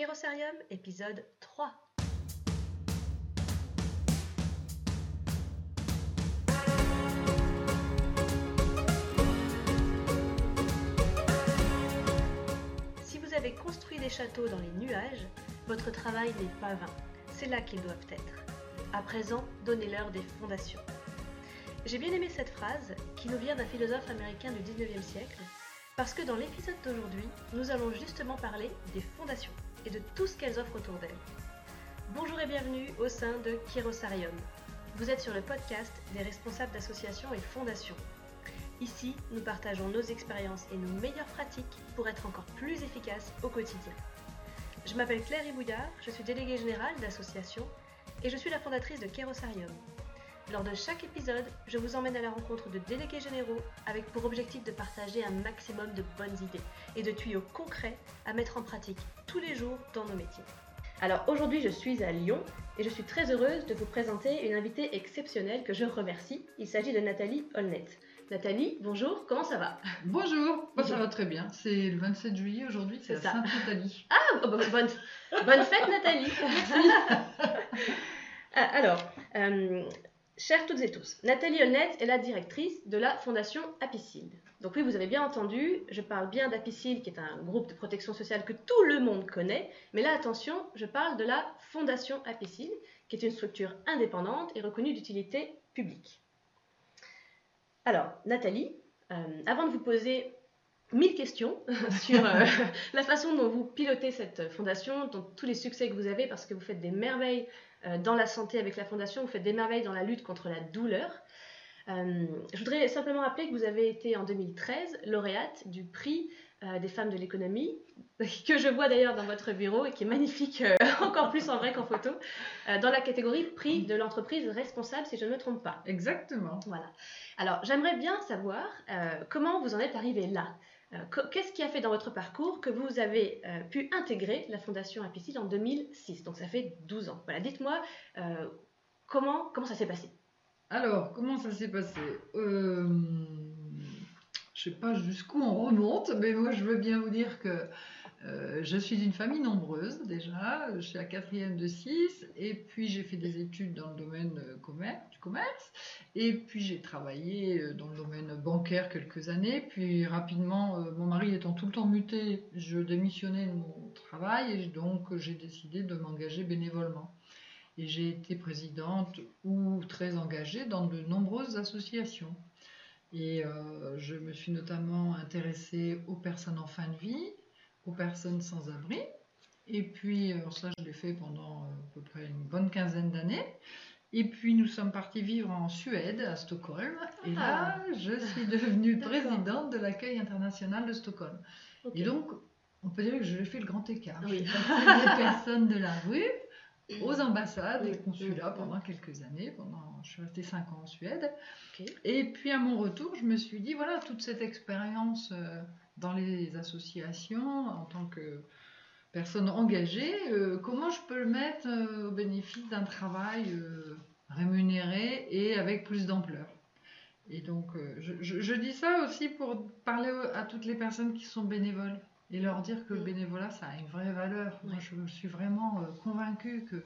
Kérosarium, épisode 3. Si vous avez construit des châteaux dans les nuages, votre travail n'est pas vain. C'est là qu'ils doivent être. À présent, donnez-leur des fondations. J'ai bien aimé cette phrase qui nous vient d'un philosophe américain du 19e siècle, parce que dans l'épisode d'aujourd'hui, nous allons justement parler des fondations et de tout ce qu'elles offrent autour d'elles. Bonjour et bienvenue au sein de Kérosarium. Vous êtes sur le podcast des responsables d'associations et fondations. Ici, nous partageons nos expériences et nos meilleures pratiques pour être encore plus efficaces au quotidien. Je m'appelle Claire Ibouillard, je suis déléguée générale d'association et je suis la fondatrice de Kérosarium. Lors de chaque épisode, je vous emmène à la rencontre de délégués généraux avec pour objectif de partager un maximum de bonnes idées et de tuyaux concrets à mettre en pratique tous les jours dans nos métiers. Alors aujourd'hui, je suis à Lyon et je suis très heureuse de vous présenter une invitée exceptionnelle que je remercie. Il s'agit de Nathalie Holnet. Nathalie, bonjour, comment ça va? Bonjour, ça va très bien. C'est le 27 juillet aujourd'hui, c'est ça. Sainte-Nathalie. Ah, oh, bonne, bonne fête Nathalie Ah, Alors, euh, chères toutes et tous, Nathalie Holnet est la directrice de la Fondation Apicil. Donc oui, vous avez bien entendu, je parle bien d'Apicil, qui est un groupe de protection sociale que tout le monde connaît, mais là, attention, je parle de la Fondation Apicil, qui est une structure indépendante et reconnue d'utilité publique. Alors, Nathalie, euh, avant de vous poser mille questions sur euh, la façon dont vous pilotez cette fondation, dont tous les succès que vous avez, parce que vous faites des merveilles euh, dans la santé avec la fondation, vous faites des merveilles dans la lutte contre la douleur. Euh, je voudrais simplement rappeler que vous avez été en 2013 lauréate du prix des femmes de l'économie, que je vois d'ailleurs dans votre bureau et qui est magnifique, encore plus en vrai qu'en photo, dans la catégorie prix de l'entreprise responsable, si je ne me trompe pas. Exactement. Voilà. Alors, j'aimerais bien savoir comment vous en êtes arrivé là? Euh, Qu'est-ce qui a fait dans votre parcours que vous avez euh, pu intégrer la Fondation Apicil en 2006 Donc, ça fait 12 ans. Voilà, dites-moi euh, comment, comment ça s'est passé? Alors, comment ça s'est passé? Je sais pas jusqu'où on remonte, mais moi je veux bien vous dire que euh, je suis d'une famille nombreuse déjà. Je suis la quatrième de six, et puis j'ai fait des études dans le domaine euh, du commerce, et puis j'ai travaillé euh, dans le domaine bancaire quelques années. Puis rapidement, mon mari étant tout le temps muté, je démissionnais de mon travail, et donc j'ai décidé de m'engager bénévolement. Et j'ai été présidente ou très engagée dans de nombreuses associations. Et je me suis notamment intéressée aux personnes en fin de vie, aux personnes sans abri. Et puis, alors ça, je l'ai fait pendant euh, à peu près une bonne quinzaine d'années. Et puis, nous sommes partis vivre en Suède, à Stockholm. Et là, je suis devenue présidente de l'accueil international de Stockholm. Et donc, on peut dire que je fais le grand écart. Oui. Je suis passée des personnes de la rue aux ambassades et consulats pendant quelques années. Pendant, je suis restée 5 ans en Suède. Et puis à mon retour, je me suis dit, voilà, toute cette expérience euh, dans les associations en tant que personne engagée, euh, comment je peux le mettre euh, au bénéfice d'un travail euh, rémunéré et avec plus d'ampleur? Et donc, je, je- je dis ça aussi pour parler à toutes les personnes qui sont bénévoles et leur dire que le bénévolat, ça a une vraie valeur. Moi, Ouais. je, suis vraiment convaincue que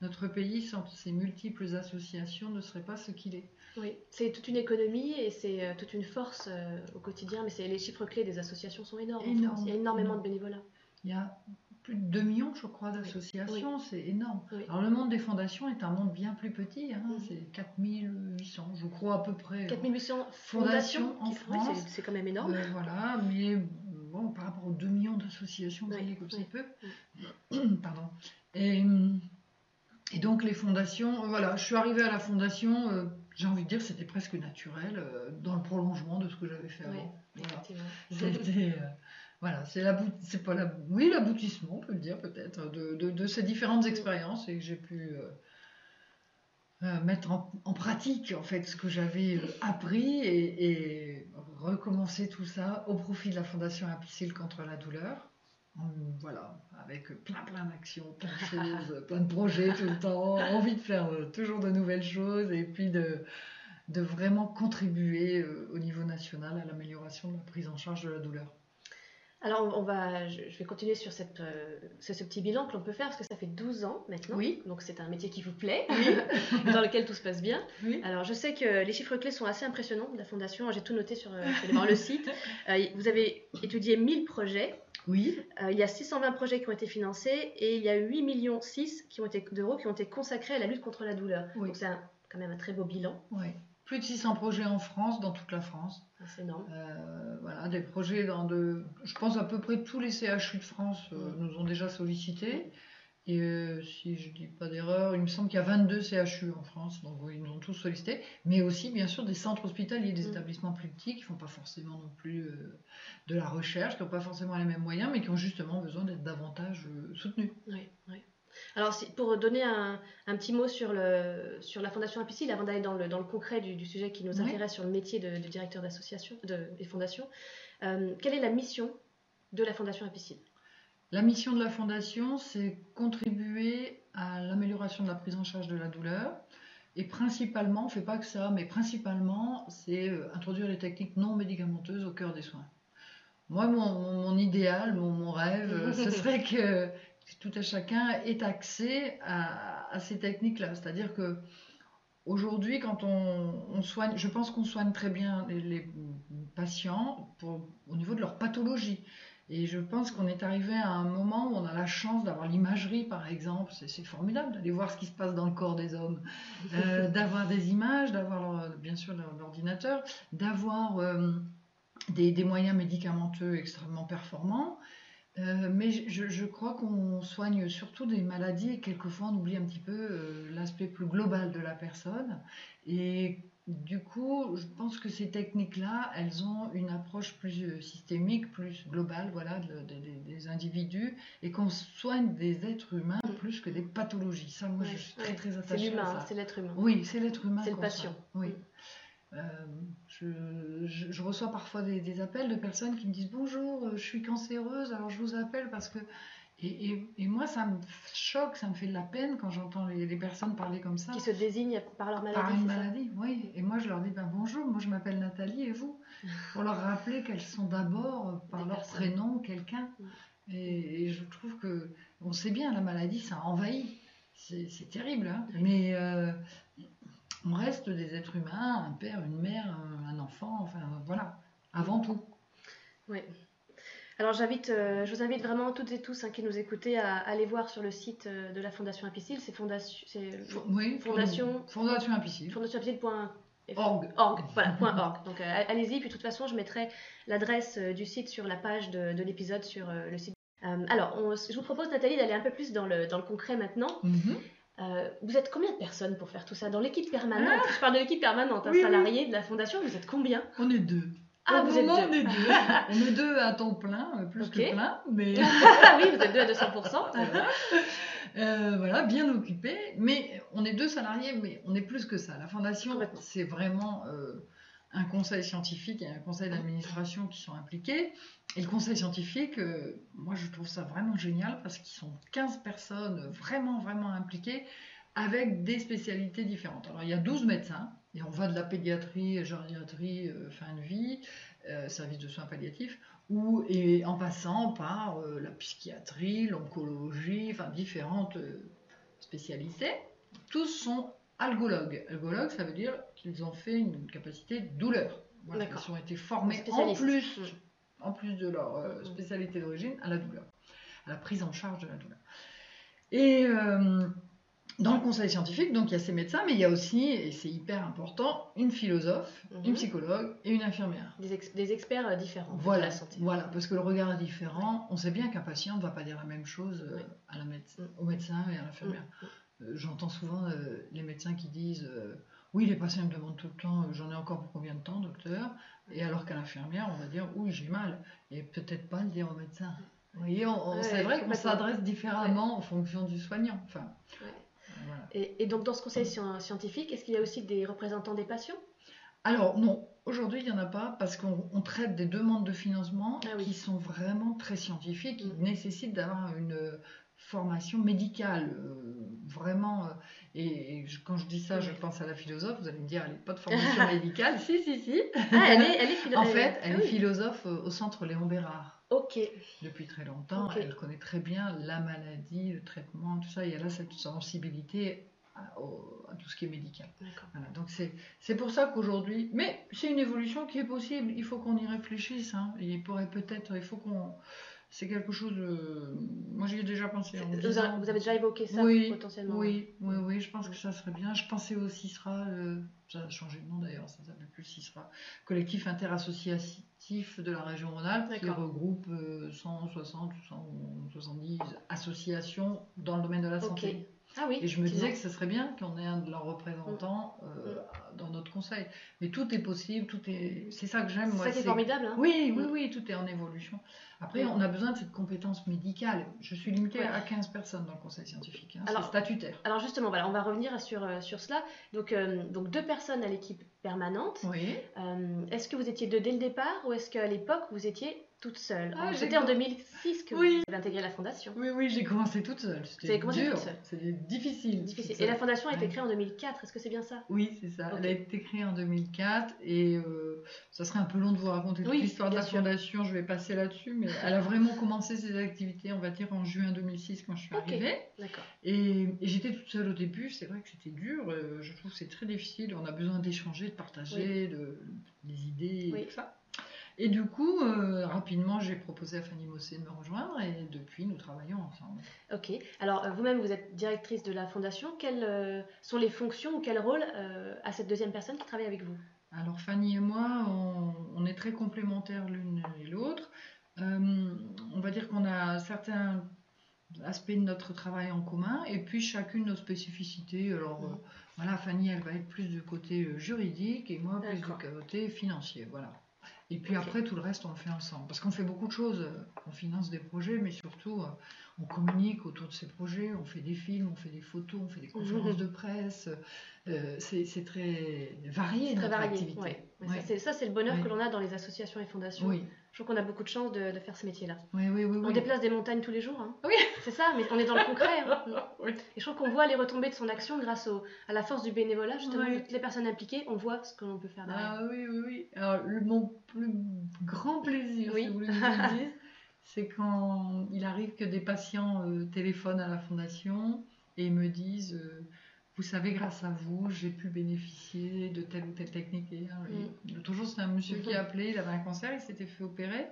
notre pays, sans ces multiples associations, ne serait pas ce qu'il est. Oui, c'est toute une économie et c'est euh, toute une force euh, au quotidien, mais les chiffres clés des associations sont énormes. en Énorme, France. Il y a énormément énorme. de bénévolat. Il y a plus de 2 millions, je crois, d'associations, c'est énorme. Oui. Alors le monde des fondations est un monde bien plus petit, hein, Mhm. c'est 4800, je crois à peu près. 4800 Fondations fondations en France. c'est- quand même énorme. Euh, voilà, mais bon, par rapport aux 2 millions d'associations, vous voyez comme c'est peu. Pardon. Et, et donc les fondations, euh, voilà, je suis arrivée à la fondation, euh, j'ai envie de dire c'était presque naturel, euh, dans le prolongement de ce que j'avais fait Oui. Voilà. C'était euh, voilà, c'est pas la, oui l'aboutissement, on peut le dire peut-être, de, de- de ces différentes expériences et que j'ai pu mettre en, en pratique en fait ce que j'avais appris et, et recommencer tout ça au profit de la Fondation Apicil contre la douleur. Voilà, avec plein plein d'actions, plein de choses, plein de projets tout le temps, envie de faire euh, toujours de nouvelles choses et puis de, de vraiment contribuer euh, au niveau national à l'amélioration de la prise en charge de la douleur. Alors, on va, je, vais continuer sur cette, euh, ce, petit bilan que l'on peut faire parce que ça fait 12 ans maintenant. Oui. Donc, c'est un métier qui vous plaît, dans lequel tout se passe bien. Oui. Alors, je sais que les chiffres clés sont assez impressionnants de la Fondation. J'ai tout noté sur, euh, le site. Euh, vous avez étudié 1000 projets. Oui. il y a 620 projets qui ont été financés et il y a 8 millions 6 d'euros qui ont été consacrés à la lutte contre la douleur. Donc, c'est quand même un très beau bilan. Oui. Plus de 600 projets en France, dans toute la France. Ah, c'est énorme. Euh, voilà, des projets dans de. Je pense à peu près tous les CHU de France euh, nous ont déjà sollicités. Et euh, si je ne dis pas d'erreur, il me semble qu'il y a 22 CHU en France, donc ils nous ont tous sollicités. Mais aussi, bien sûr, des centres hospitaliers, des mm. établissements plus petits qui ne font pas forcément non plus de la recherche, qui n'ont pas forcément les mêmes moyens, mais qui ont justement besoin d'être davantage soutenus. Oui, oui. Alors, pour donner un, petit mot sur, le, sur la Fondation Apicil, avant d'aller dans le, dans le concret du, sujet qui nous intéresse sur le métier de, directeur d'association et fondation, euh, quelle est la mission de la Fondation Apicil? La mission de la Fondation, c'est contribuer à l'amélioration de la prise en charge de la douleur. Et principalement, on ne fait pas que ça, mais principalement, c'est euh, introduire les techniques non médicamenteuses au cœur des soins. Moi, mon, idéal, mon, mon rêve, ce serait que tout à chacun ait accès à, ces techniques-là. C'est-à-dire que aujourd'hui, quand on, soigne, je pense qu'on soigne très bien les, patients au niveau de leur pathologie. Et je pense qu'on est arrivé à un moment où on a la chance d'avoir l'imagerie, par exemple. C'est formidable d'aller voir ce qui se passe dans le corps des hommes, euh, d'avoir des images, d'avoir bien sûr l'ordinateur, d'avoir euh, des, moyens médicamenteux extrêmement performants. Euh, mais je, crois qu'on soigne surtout des maladies et quelquefois on oublie un petit peu euh, l'aspect plus global de la personne. Et du coup, je pense que ces techniques-là, elles ont une approche plus euh, systémique, plus globale, voilà, des individus, et qu'on soigne des êtres humains mm. plus que des pathologies. Ça, moi, je suis très très attachée C'est l'humain, c'est l'être humain. Oui, c'est l'être humain. C'est le patient. Oui. Mm. Euh, je, reçois parfois des, appels de personnes qui me disent bonjour, euh, je suis cancéreuse, alors je vous appelle parce que. Et, moi, ça me choque, ça me fait de la peine quand j'entends les, personnes parler comme ça. Qui se désignent par leur maladie. Par une maladie, oui. Et moi, je leur dis ben, bonjour, moi je m'appelle Nathalie et vous? Pour leur rappeler qu'elles sont d'abord, euh, par leur prénom, quelqu'un. Mm. Et, je trouve que, on sait bien, la maladie, ça envahit. C'est terrible, hein. mais on reste des êtres humains, un père, une mère, un enfant, enfin voilà, avant tout. Oui. Alors j'invite, euh, je vous invite vraiment toutes et tous hein, qui nous écoutez à, aller voir sur le site euh, de la Fondation Apicil, c'est fondation, oui, fondation, fondation Apicil. Org. Org, voilà, .org. Donc euh, allez-y, puis de toute façon, je mettrai l'adresse du site sur la page de, l'épisode sur le site. alors, je vous propose, Nathalie, d'aller un peu plus dans le, dans le concret maintenant. Mm-hmm. Euh, vous êtes combien de personnes pour faire tout ça Dans l'équipe permanente ah Je parle de l'équipe permanente, un salarié de la fondation, vous êtes combien On est deux. Ah, vous êtes deux. On est deux. on est deux à temps plein, euh, plus que plein. Mais... oui, vous êtes deux à 200%. euh, voilà, bien occupés. Mais on est deux salariés, mais on est plus que ça. La fondation, c'est vraiment euh, un conseil scientifique et un conseil d'administration qui sont impliqués. Et le conseil scientifique, euh, moi je trouve ça vraiment génial parce qu'ils sont 15 personnes vraiment, vraiment impliquées avec des spécialités différentes. Alors il y a 12 médecins, et on va de la pédiatrie, gériatrie, euh, fin de vie, euh, service de soins palliatifs, ou, et en passant par la psychiatrie, l'oncologie, enfin différentes spécialités. Tous sont algologues. Algologues, ça veut dire qu'ils ont fait une capacité douleur. ils ont été formés en plus, mm. en plus de leur euh, spécialité d'origine à la douleur, à la prise en charge de la douleur. Et euh, dans le conseil scientifique, donc il y a ces médecins, mais il y a aussi, et c'est hyper important, une philosophe, mm-hmm. une psychologue et une infirmière. Des, experts euh, différents voilà, de la santé. Voilà, parce que le regard est différent. On sait bien qu'un patient ne va pas dire la même chose à la mm. au médecin et à l'infirmière. Mm. Euh, j'entends souvent euh, les médecins qui disent euh, Oui, les patients me demandent tout le temps J'en ai encore pour combien de temps, docteur? Et alors qu'à l'infirmière, on va dire Oui, j'ai mal. Et peut-être pas le dire au médecin. Vous voyez, c'est vrai qu'on s'adresse différemment en fonction du soignant. Enfin, et, donc, dans ce conseil scientifique, est-ce qu'il y a aussi des représentants des patients? Alors non, aujourd'hui il n'y en a pas parce qu'on traite des demandes de financement ah qui sont vraiment très scientifiques, qui mm. nécessitent d'avoir une formation médicale, euh, vraiment. Euh, et, quand je dis ça, je pense à la philosophe. Vous allez me dire, elle n'est pas de formation médicale. Si, si, si. Ah, elle est, elle est En fait, elle est philosophe euh, au centre Léon Bérard. Ok. depuis très longtemps. Elle connaît très bien la maladie, le traitement, tout ça, et elle a cette sensibilité à, au- à tout ce qui est médical. D'accord. Voilà, donc c'est c'est pour ça qu'aujourd'hui, mais c'est une évolution qui est possible. Il faut qu'on y réfléchisse. Hein. Il pourrait peut-être, il faut qu'on, c'est quelque chose. euh, moi, j'y ai déjà pensé. en Vous, disant- avez, déjà évoqué ça oui, potentiellement oui, oui, oui, je pense que ça serait bien. Je pensais au CISRA, euh, ça a changé de nom d'ailleurs, ça s'appelle plus CISRA, collectif interassociatif de la région Rhône-Alpes, qui regroupe euh, 160 ou 170 associations dans le domaine de la santé. Ah oui. Et je me disais que ce serait bien qu'on ait un de leurs représentants euh, dans notre conseil. Mais tout est possible, tout est. C'est ça que j'aime, C'est ça qui est formidable. Hein Oui, oui, Mm. oui, tout est en évolution. Après, Mm. on a besoin de cette compétence médicale. Je suis limitée Ouais. à 15 personnes dans le conseil scientifique. Hein. Alors- statutaire. Alors justement, voilà, on va revenir sur, euh, sur cela. Donc, euh, donc deux personnes à l'équipe permanente. Oui. Euh, est-ce que vous étiez deux dès le départ ou est-ce qu'à l'époque vous étiez toute seule Ah, C'était en com- 2006 que Oui. vous avez intégré la fondation. Oui, oui, j'ai commencé toute seule. C'était dur. C'était difficile. Et la fondation a été Ouais. créée en 2004. Est-ce que c'est bien ça? Oui, c'est ça. Elle a été créée en 2004 et euh, ça serait un peu long de vous raconter toute Oui, l'histoire de la sûr. fondation. Je vais passer là-dessus, mais elle a vraiment commencé ses activités, on va dire, en juin 2006 quand je suis arrivée. D'accord. Et, et j'étais toute seule au début. C'est vrai que c'était dur. euh, je trouve que c'est très difficile. On a besoin d'échanger, de partager de, des idées Oui. et tout ça. Et du coup, euh, rapidement, j'ai proposé à Fanny Mossé de me rejoindre et depuis, nous travaillons ensemble. Ok. Alors euh, vous-même, vous êtes directrice de la fondation. Quelles euh, sont les fonctions ou quel rôle euh, a cette deuxième personne qui travaille avec vous? Alors Fanny et moi, on, on est très complémentaires l'une et l'autre. On va dire qu'on a certains aspects de notre travail en commun et puis chacune nos spécificités. Alors euh, voilà, Fanny, elle va être plus du côté juridique et moi plus du côté financier. Voilà. Et puis après, tout le reste, on le fait ensemble. Parce qu'on fait beaucoup de choses. On finance des projets, mais surtout, euh, on communique autour de ces projets. On fait des films, on fait des photos, on fait des conférences de presse. Euh, c'est très varié, C'est très notre varié. activité. ouais. Ouais, Ouais. Ça, c'est- le bonheur que l'on a dans les associations et fondations. Oui, Je trouve qu'on a beaucoup de chance de, de faire ce métier-là. oui, oui. oui, On déplace des montagnes tous les jours. hein. Oui. C'est ça, mais on est dans le concret. hein. Et je trouve qu'on voit les retombées de son action grâce au- à la force du bénévolat, justement, toutes les personnes impliquées, on voit ce que l'on peut faire derrière. Ah oui, oui, oui. Alors, le- mon plus grand plaisir, si vous voulez que je vous le dise, c'est quand il arrive que des patients euh, téléphonent à la fondation et me disent euh, Vous savez, grâce à vous, j'ai pu bénéficier de telle ou telle technique. Et, hein, et L'autre jour, c'était un monsieur qui Mhm. a appelé, il avait un cancer, il s'était fait opérer.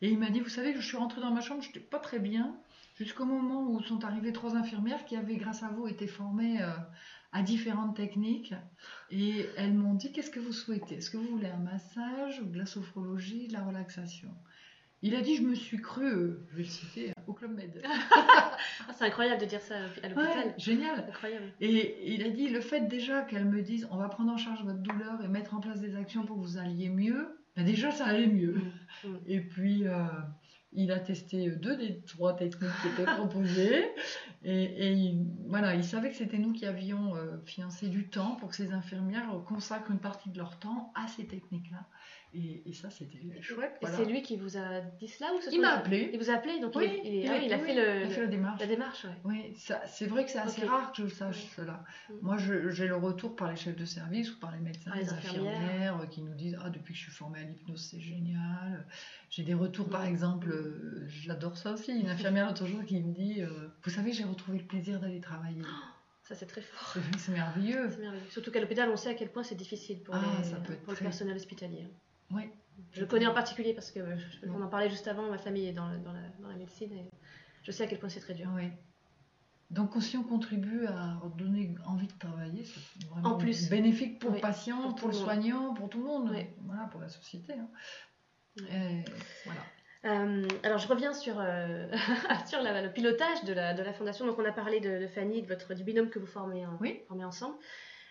Et il m'a dit Vous savez, je suis rentrée dans ma chambre, je n'étais pas très bien. Jusqu'au moment où sont arrivées trois infirmières qui avaient, grâce à vous, été formées euh, à différentes techniques. Et elles m'ont dit Qu'est-ce que vous souhaitez? Est-ce que vous voulez un massage ou de la sophrologie, de la relaxation? Il a dit Je me suis cru, euh, je vais le citer, au Club Med. Ah, c'est incroyable de dire ça à l'hôpital. Ouais, génial. Incroyable. Et il a dit Le fait déjà qu'elles me disent On va prendre en charge votre douleur et mettre en place des actions pour que vous alliez mieux, ben déjà ça allait mieux. Mm, mm. Et puis, euh, il a testé deux des trois techniques qui étaient proposées. Et, et il, voilà, il savait que c'était nous qui avions euh, financé du temps pour que ces infirmières consacrent une partie de leur temps à ces techniques-là. Et, et ça, c'était chouette. Et voilà. c'est lui qui vous a dit cela ou ce Il m'a appelé. Il vous a appelé, donc il, Oui, il ah a- il fait, le, a fait démarche. la démarche. ouais. Oui, c'est vrai que c'est assez rare que je sache Oui. cela. Mm. Moi, j'ai le retour par les chefs de service ou par les médecins, les les infirmières. infirmières, qui nous disent Ah, depuis que je suis formée à l'hypnose, c'est génial. J'ai des retours, par exemple, euh, j'adore ça aussi. Une infirmière l'autre jour qui me dit euh, Vous savez, j'ai retrouvé le plaisir d'aller travailler. Ça, c'est très fort. C'est- merveilleux. Surtout qu'à l'hôpital, on sait à quel point c'est difficile pour, Ah, les- le personnel hospitalier. Oui. Je le connais en particulier parce que euh, je- on en parlait juste avant, ma famille est dans, le- dans la, dans la médecine et je sais à quel point c'est très dur. Oui. Donc, si on contribue à donner envie de travailler, c'est vraiment En plus. bénéfique pour Oui, le patient, pour pour, le soignant, pour tout le monde. Oui. Voilà, pour la société. hein. Et voilà. Euh, alors je reviens sur, euh, sur la- le pilotage de la, de la fondation. Donc on a parlé de, de Fanny, de votre, du binôme que vous formez, en- Oui. formez ensemble.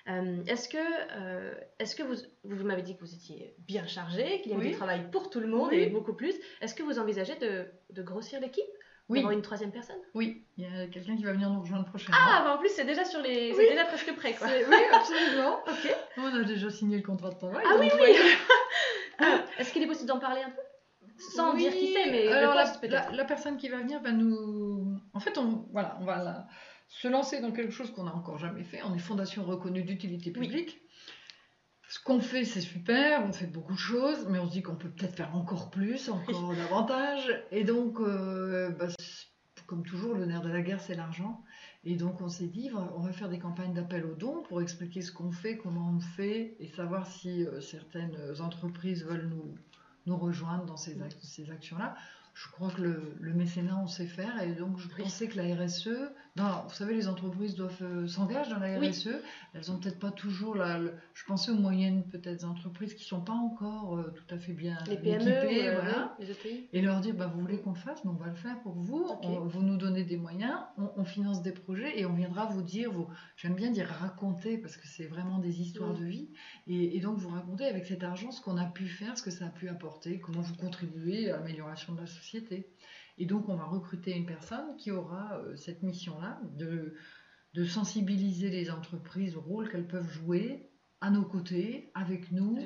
Euh, est-ce que, euh, est-ce que vous, vous, m'avez dit que vous étiez bien chargé, qu'il y avait Oui. du travail pour tout le monde Oui. et beaucoup plus. Est-ce que vous envisagez de, de grossir l'équipe? Oui. D'avoir une troisième personne? Oui, il y a quelqu'un qui va venir nous rejoindre prochainement. Ah, bah en plus c'est déjà sur les, Oui. c'est déjà presque prêt quoi. C'est- Oui, absolument. Ok. On a déjà signé le contrat de travail. Ah oui, oui. Ah, Est-ce qu'il est possible d'en parler un peu? Sans Oui, dire qui c'est, mais alors le la, poste peut-être. la- la personne qui va venir va nous. En fait, on, voilà, on va la- se lancer dans quelque chose qu'on n'a encore jamais fait. On est fondation reconnue d'utilité Oui. publique. ce qu'on fait, c'est super, on fait beaucoup de choses, mais on se dit qu'on peut peut-être faire encore plus, encore davantage. Et donc, euh, bah, comme toujours, le nerf de la guerre, c'est l'argent. Et donc, on s'est dit, on va faire des campagnes d'appel aux dons pour expliquer ce qu'on fait, comment on fait, et savoir si euh, certaines entreprises veulent nous, nous rejoindre dans ces, ces actions-là je crois que le, mécénat, on sait faire. Et donc, je pensais que la RSE, vous savez, les entreprises doivent euh, s'engager dans la RSE. Elles n'ont peut-être pas toujours la. je pensais aux moyennes, peut-être, entreprises qui ne sont pas encore euh, tout à fait bien les PME, équipées. voilà. les et leur dire bah, vous voulez qu'on le fasse, mais on va le faire pour vous. vous nous donnez des moyens, on, finance des projets et on viendra vous dire. Vous, j'aime bien dire raconter parce que c'est vraiment des histoires de vie. Et, et, donc, vous racontez avec cet argent ce qu'on a pu faire, ce que ça a pu apporter, comment vous contribuez à l'amélioration de la société et donc, on va recruter une personne qui aura euh, cette mission-là de, de sensibiliser les entreprises au rôle qu'elles peuvent jouer à nos côtés, avec nous.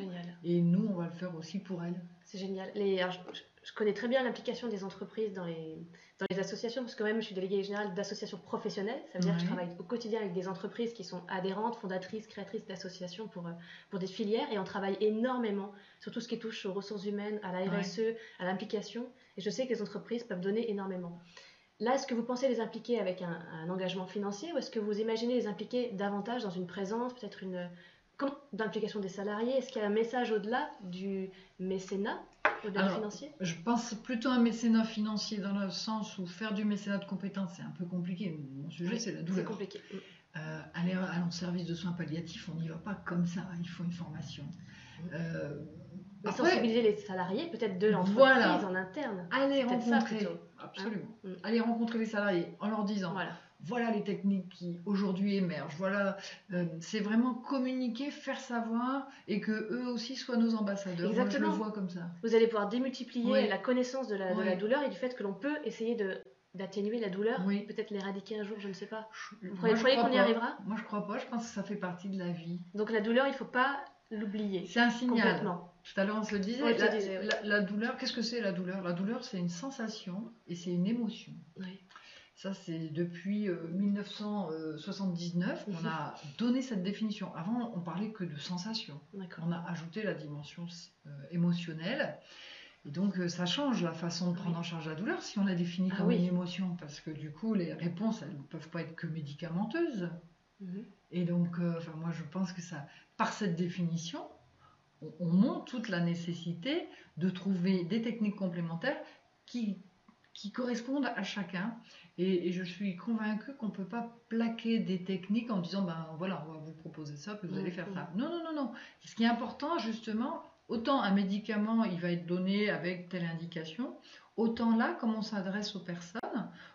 Et nous, on va le faire aussi pour elles. C'est génial. Les, je connais très bien l'implication des entreprises dans les, dans les associations, parce que même je suis déléguée générale d'associations professionnelles. Ça veut dire que je travaille au quotidien avec des entreprises qui sont adhérentes, fondatrices, créatrices d'associations pour, euh, pour des filières. Et on travaille énormément sur tout ce qui touche aux ressources humaines, à la RSE, à l'implication. Et je sais que les entreprises peuvent donner énormément. Là, est-ce que vous pensez les impliquer avec un, un engagement financier ou est-ce que vous imaginez les impliquer davantage dans une présence, peut-être une, d'implication des salariés Est-ce qu'il y a un message au-delà du mécénat, au-delà financier? Je pense plutôt à un mécénat financier dans le sens où faire du mécénat de compétences, c'est un peu compliqué. Mon sujet, c'est la douleur. C'est compliqué. Euh, aller en service de soins palliatifs, on n'y va pas comme ça. Il faut une formation. Euh, sensibiliser les salariés, peut-être de l'entreprise en interne. Aller rencontrer, absolument. Hein mm. Aller rencontrer les salariés en leur disant. Voilà voilà les techniques qui aujourd'hui émergent. Voilà, euh, c'est vraiment communiquer, faire savoir et que eux aussi soient nos ambassadeurs. Exactement. je le vois comme ça. Vous allez pouvoir démultiplier la connaissance de la, douleur et du fait que l'on peut essayer de d'atténuer la douleur, oui. peut-être l'éradiquer un jour, je ne sais pas. Vous croyez, qu'on y arrivera? Moi, je crois pas. Je pense que ça fait partie de la vie. Donc la douleur, il faut pas l'oublier. C'est un signal. Tout à l'heure, on se le disait. la, douleur, qu'est-ce que c'est la douleur? La douleur, c'est une sensation et c'est une émotion. Oui. Ça, c'est depuis 1979 euh, qu'on a donné cette définition. Avant, on parlait que de sensation. On a ajouté la dimension euh, émotionnelle. Et donc, euh, ça change la façon de prendre en charge la douleur si on la définit ah comme une émotion. Parce que du coup, les réponses, elles ne peuvent pas être que médicamenteuses. Mhm. Et donc, enfin, moi, je pense que ça, par cette définition, on, on montre toute la nécessité de trouver des techniques complémentaires qui qui correspondent à chacun. Et, je suis convaincue qu'on ne peut pas plaquer des techniques en disant, ben voilà, on va vous proposer ça, que vous allez faire ça. Non, non, non, non. Ce qui est important, justement, autant un médicament, il va être donné avec telle indication, autant là, comme on s'adresse aux personnes,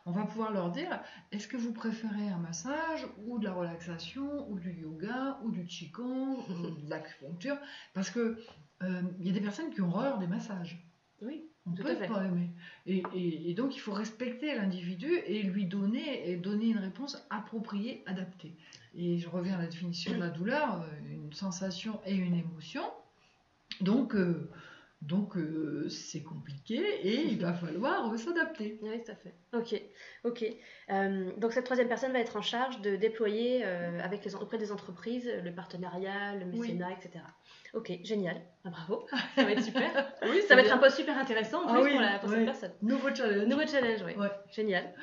on va pouvoir leur dire, est-ce que vous préférez un massage, ou de la relaxation, ou du yoga, ou du qigong, ou de l'acupuncture? Parce que euh, il y a des personnes qui ont horreur des massages. Oui. On peut pas aimer. Et, donc, il faut respecter l'individu et lui donner, et donner une réponse appropriée, adaptée. Et je reviens à la définition de la douleur, euh, une sensation et une émotion. Donc, euh, donc euh, c'est compliqué et il va falloir s'adapter. Oui, tout à fait. Ok, ok. donc cette troisième personne va être en charge de déployer avec les, auprès des entreprises le partenariat, le mécénat, etc. Ok, génial. Ah, bravo, ça va être super. oui, ça va être un poste super intéressant en ah plus pour, cette personne. Nouveau challenge. Nouveau challenge, oui. Génial.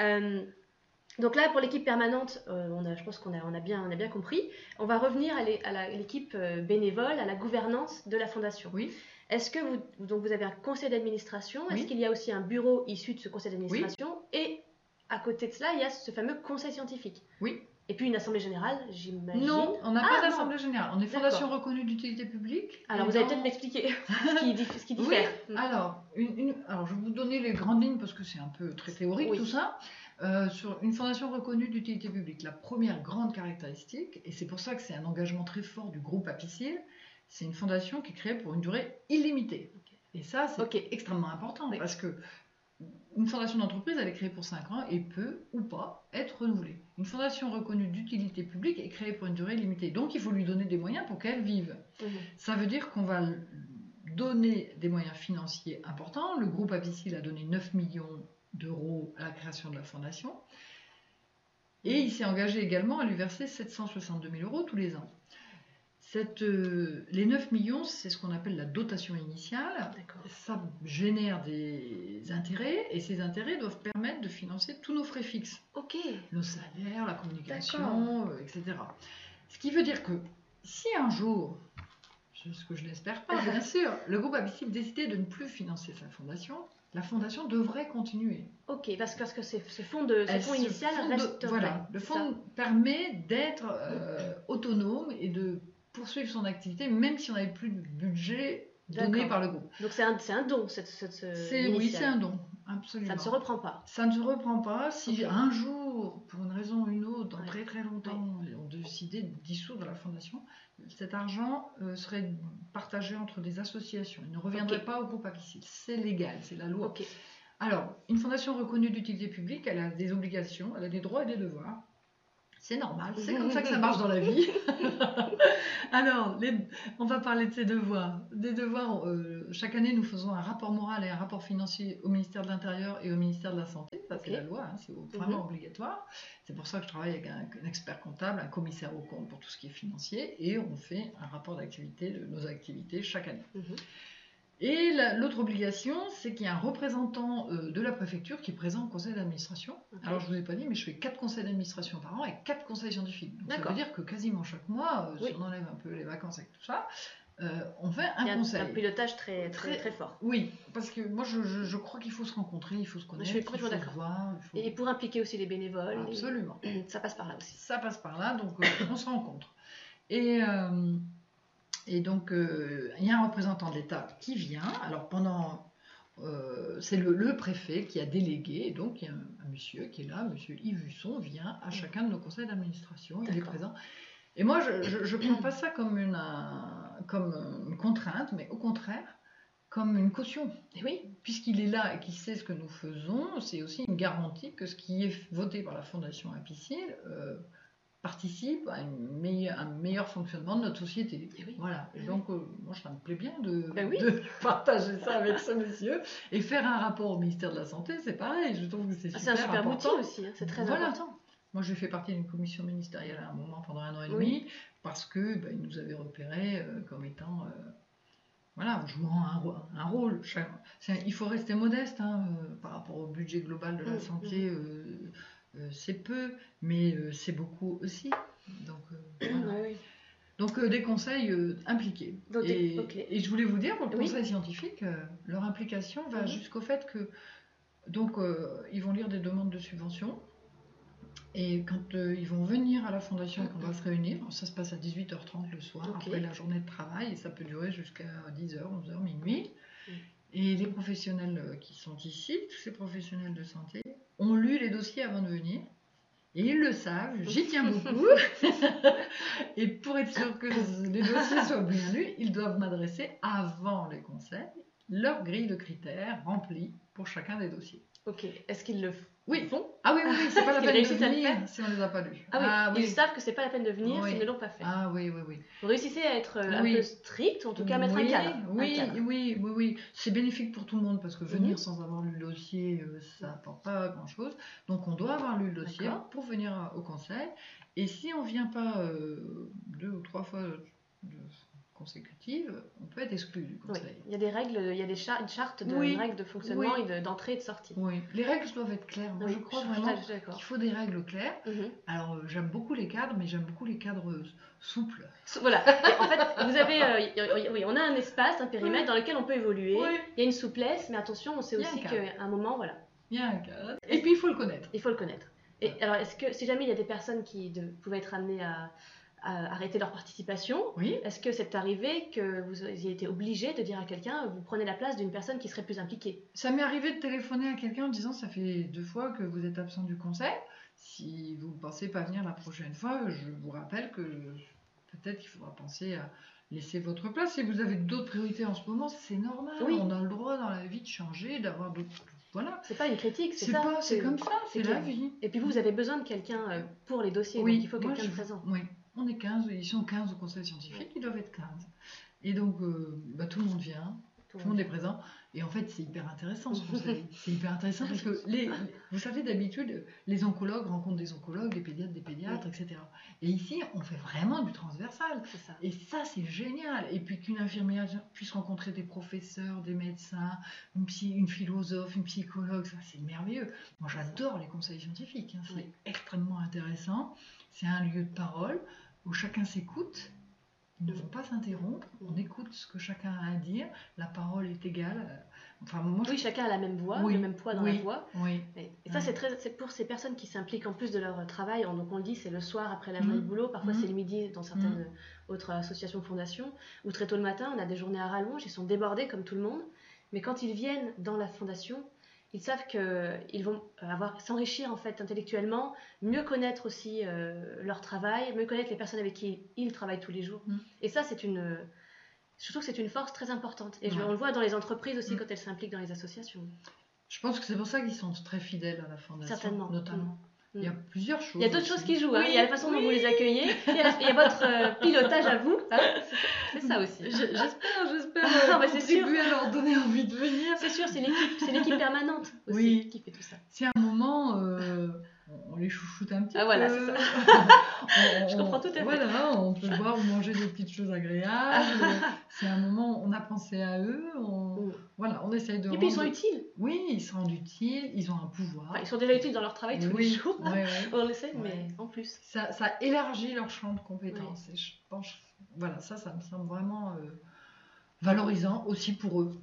Euh, donc là, pour l'équipe permanente, euh, on a, je pense qu'on a, on a, bien, on a bien compris. On va revenir à l'équipe euh, bénévole, à la gouvernance de la fondation. Oui. Est-ce que vous, donc vous avez un conseil d'administration? Est-ce qu'il y a aussi un bureau issu de ce conseil d'administration? Et à côté de cela, il y a ce fameux conseil scientifique. Oui. Et puis une assemblée générale, j'imagine. Non, on n'a pas ah, d'assemblée générale. On est fondation reconnue d'utilité publique. Alors vous allez peut-être m'expliquer ce qui, ce qui diffère. Oui. Alors, une, alors, je vais vous donner les grandes lignes parce que c'est un peu très théorique tout ça. Euh, sur une fondation reconnue d'utilité publique, la première grande caractéristique, et c'est pour ça que c'est un engagement très fort du groupe Apicil, c'est une fondation qui est créée pour une durée illimitée. Et ça, c'est extrêmement important parce que une fondation d'entreprise, elle est créée pour 5 ans et peut ou pas être renouvelée. Une fondation reconnue d'utilité publique est créée pour une durée limitée. Donc il faut lui donner des moyens pour qu'elle vive. Mhm. Ça veut dire qu'on va donner des moyens financiers importants. Le groupe Avicil a donné 9 millions d'euros à la création de la fondation. Et il s'est engagé également à lui verser 762 000 euros tous les ans. Cette, euh, les 9 millions, c'est ce qu'on appelle la dotation initiale. Ça génère des intérêts et ces intérêts doivent permettre de financer tous nos frais fixes, Ok. nos salaires, la communication, euh, etc. Ce qui veut dire que si un jour, ce que je n'espère pas, bien sûr, le groupe Abyssil décidait de ne plus financer sa fondation, la fondation devrait continuer. Ok, parce, parce que ce fonds, de, ce fonds initial reste. Voilà, le fonds permet d'être euh, autonome et de poursuivre son activité, même si on n'avait plus de budget donné par le groupe. Donc c'est un, un don, cette, cette, ce- oui, c'est un don, absolument. Ça ne se reprend pas. Ça ne se reprend pas si un jour, pour une raison ou une autre, dans Ouais. très très longtemps, on décidait de dissoudre la fondation, cet argent euh, serait partagé entre des associations. Il ne reviendrait pas au groupe Apicil. C'est légal, c'est la loi. Alors, une fondation reconnue d'utilité publique, elle a des obligations, elle a des droits et des devoirs. C'est normal, c'est comme ça que ça marche dans la vie. Alors, les- on va parler de ces devoirs. Des devoirs, euh, chaque année, nous faisons un rapport moral et un rapport financier au ministère de l'Intérieur et au ministère de la Santé. Ça, c'est la loi, hein, c'est vraiment Mhm. obligatoire. C'est pour ça que je travaille avec un, un expert comptable, un commissaire au compte pour tout ce qui est financier, et on fait un rapport d'activité de nos activités chaque année. Mhm. Et la- l'autre obligation, c'est qu'il y a un représentant euh, de la préfecture qui est présent au conseil d'administration. Alors, je ne vous ai pas dit, mais je fais quatre conseils d'administration par an et quatre conseils scientifiques. Donc, ça veut dire que quasiment chaque mois, euh, Oui. si on enlève un peu les vacances avec tout ça, euh, on fait Il y un a conseil. un pilotage très, très, Très- fort. Oui, parce que moi, je, je- je crois qu'il faut se rencontrer, il faut se connaître, suis il faut se d'accord. voir. il faut- Et pour impliquer aussi les bénévoles. et- Absolument. Ça passe par là aussi. Ça passe par là, donc on se rencontre. Et, euh, et donc, euh, il y a un représentant de l'État qui vient. Alors, pendant. euh, c'est le, le préfet qui a délégué, et donc il y a un, un monsieur qui est là, monsieur Yves Husson, vient à chacun de nos conseils d'administration, il est présent. Et moi, je ne prends pas ça comme une, un- comme une contrainte, mais au contraire, comme une caution. Et oui, Puisqu'il est là et qu'il sait ce que nous faisons, c'est aussi une garantie que ce qui est voté par la Fondation Apicil euh, participe à une meilleure- un meilleur fonctionnement de notre société. Eh oui. Voilà. Et Eh donc, euh, moi, ça me plaît bien de, Ben oui. de partager ça avec ce monsieur. Et faire un rapport au ministère de la Santé, c'est pareil. Je trouve que c'est Ah, super, c'est un super outil important. aussi. hein, C'est très Voilà. important. Moi, j'ai fait partie d'une commission ministérielle à un moment pendant un an et Oui. demi parce que ben, ils nous avaient repérés euh, comme étant euh, voilà, jouant un, rô- un rôle. Il faut rester modeste hein, par rapport au budget global de la Mm, santé. euh, c'est peu, mais euh, c'est beaucoup aussi. Donc, euh, voilà. Donc euh, des conseils euh, impliqués. Donc, et, je voulais vous dire, pour le Oui. conseil scientifique, euh, leur implication va Mhm. jusqu'au fait que donc euh, ils vont lire des demandes de subventions. Et quand euh, ils vont venir à la fondation et qu'on va se réunir, ça se passe à 18h30 le soir, après la journée de travail, et ça peut durer jusqu'à 10h, 11h, minuit. Mm. Et les professionnels euh, qui sont ici, tous ces professionnels de santé, ont lu les dossiers avant de venir. Et ils le savent, j'y tiens beaucoup. et pour être sûr que les dossiers soient bien lus, ils doivent m'adresser avant les conseils leur grille de critères remplie pour chacun des dossiers. Ok. Est-ce qu'ils le Oui. font Ah oui, oui, oui, c'est pas la peine de venir si on les a pas lus. Ah oui, oui. ils savent que c'est pas la peine de venir Oui. s'ils ne l'ont pas fait. Ah oui, oui, oui. Vous réussissez à être euh, un peu strict, ou en tout cas à mettre un cadre. un Oui, cadre. oui, oui, oui. C'est bénéfique pour tout le monde parce que venir Mhm. sans avoir lu le dossier, euh, ça apporte pas grand-chose. Donc on doit avoir lu le dossier pour venir à- au conseil. Et si on vient pas euh, deux ou trois fois de- consécutives, on peut être exclu du Oui. conseil. Il y a des règles, il y a des char- une charte de Oui. une règle de fonctionnement Oui. et de- d'entrée et de sortie. Oui, les règles doivent être claires. Moi, je crois je- vraiment qu'il faut des règles claires. Mhm. Alors, euh, j'aime beaucoup les cadres, mais j'aime beaucoup les cadres euh, souples. So- Voilà. En fait, vous avez, euh, oui, on a un espace, un périmètre dans lequel on peut évoluer. Il y a une souplesse, mais attention, on sait aussi qu'à un moment, voilà, Il y a un cadre. Et puis, il faut le connaître. il faut le connaître. Et alors, est-ce que si jamais il y a des personnes qui de- pouvaient être amenées à arrêter leur participation, Oui. est-ce que c'est arrivé que vous ayez été obligé de dire à quelqu'un, vous prenez la place d'une personne qui serait plus impliquée? Ça m'est arrivé de téléphoner à quelqu'un en disant ça fait deux fois que vous êtes absent du conseil. Si vous ne pensez pas venir la prochaine fois, je vous rappelle que peut-être qu'il faudra penser à laisser votre place. Si vous avez d'autres priorités en ce moment, c'est normal. Oui. On a le droit dans la vie de changer, d'avoir d'autres. Voilà. C'est pas une critique, c'est ça. c'est comme ça, c'est la vie. Et puis vous, vous avez besoin de quelqu'un euh, pour les dossiers, Oui, donc il faut quelqu'un de présent. Oui, on est 15, ils sont 15 au conseil scientifique, ils doivent être 15. Et donc, euh, bah, tout le monde vient. Tout le monde est présent. Et en fait, c'est hyper intéressant ce conseil. c'est hyper intéressant parce que, les, vous savez, d'habitude, les oncologues rencontrent des oncologues, des pédiatres, des pédiatres, etc. Et ici, on fait vraiment du transversal. Ça. Et ça, c'est génial. Et puis qu'une infirmière puisse rencontrer des professeurs, des médecins, une, psy, une philosophe, une psychologue, ça, c'est merveilleux. Moi, j'adore les conseils scientifiques. Hein. C'est oui. extrêmement intéressant. C'est un lieu de parole où chacun s'écoute ils ne vont pas s'interrompre, on écoute ce que chacun a à dire, la parole est égale. Enfin, moi, oui, je... chacun a la même voix, oui. le même poids dans oui. la voix. Oui. Et, et ça, c'est très, c'est pour ces personnes qui s'impliquent en plus de leur travail. On, donc on le dit, c'est le soir après la journée mmh. de boulot. Parfois, mmh. c'est le midi dans certaines mmh. autres associations, fondations. Ou très tôt le matin, on a des journées à rallonge. Ils sont débordés comme tout le monde. Mais quand ils viennent dans la fondation, ils savent qu'ils vont avoir s'enrichir en fait intellectuellement, mieux connaître aussi euh, leur travail, mieux connaître les personnes avec qui ils travaillent tous les jours. Mm. Et ça, c'est une, trouve que c'est une force très importante. Et ouais. je, on le voit dans les entreprises aussi mm. quand elles s'impliquent dans les associations. Je pense que c'est pour ça qu'ils sont très fidèles à la fondation, Certainement. notamment. Mm. Il y a plusieurs choses. Il y a d'autres choses qui jouent. Oui, hein. Il y a la façon dont vous les accueillez. Il y a, il y a votre euh, pilotage à vous. Hein. C'est ça aussi. J'espère, j'espère ah, bah, contribuer à leur donner envie de venir. C'est sûr, c'est l'équipe, c'est l'équipe permanente aussi oui. qui fait tout ça. C'est un moment, euh, on les chouchoute un petit ah, peu. voilà, c'est ça. on, Je comprends tout à fait. Voilà, on peut boire ou manger des petites choses agréables. c'est un moment, on a pensé à eux. On, mm. Voilà, on essaye de. Et rendre... puis ils sont utiles. Oui, ils se rendent utiles, ils ont un pouvoir. Enfin, ils sont déjà utiles dans leur travail tous oui. les jours. Ouais, ouais. on le sait, Ouais. mais en plus. Ça, ça élargit leur champ de compétences. Et je pense, voilà, ça, ça me semble vraiment euh, valorisant aussi pour eux.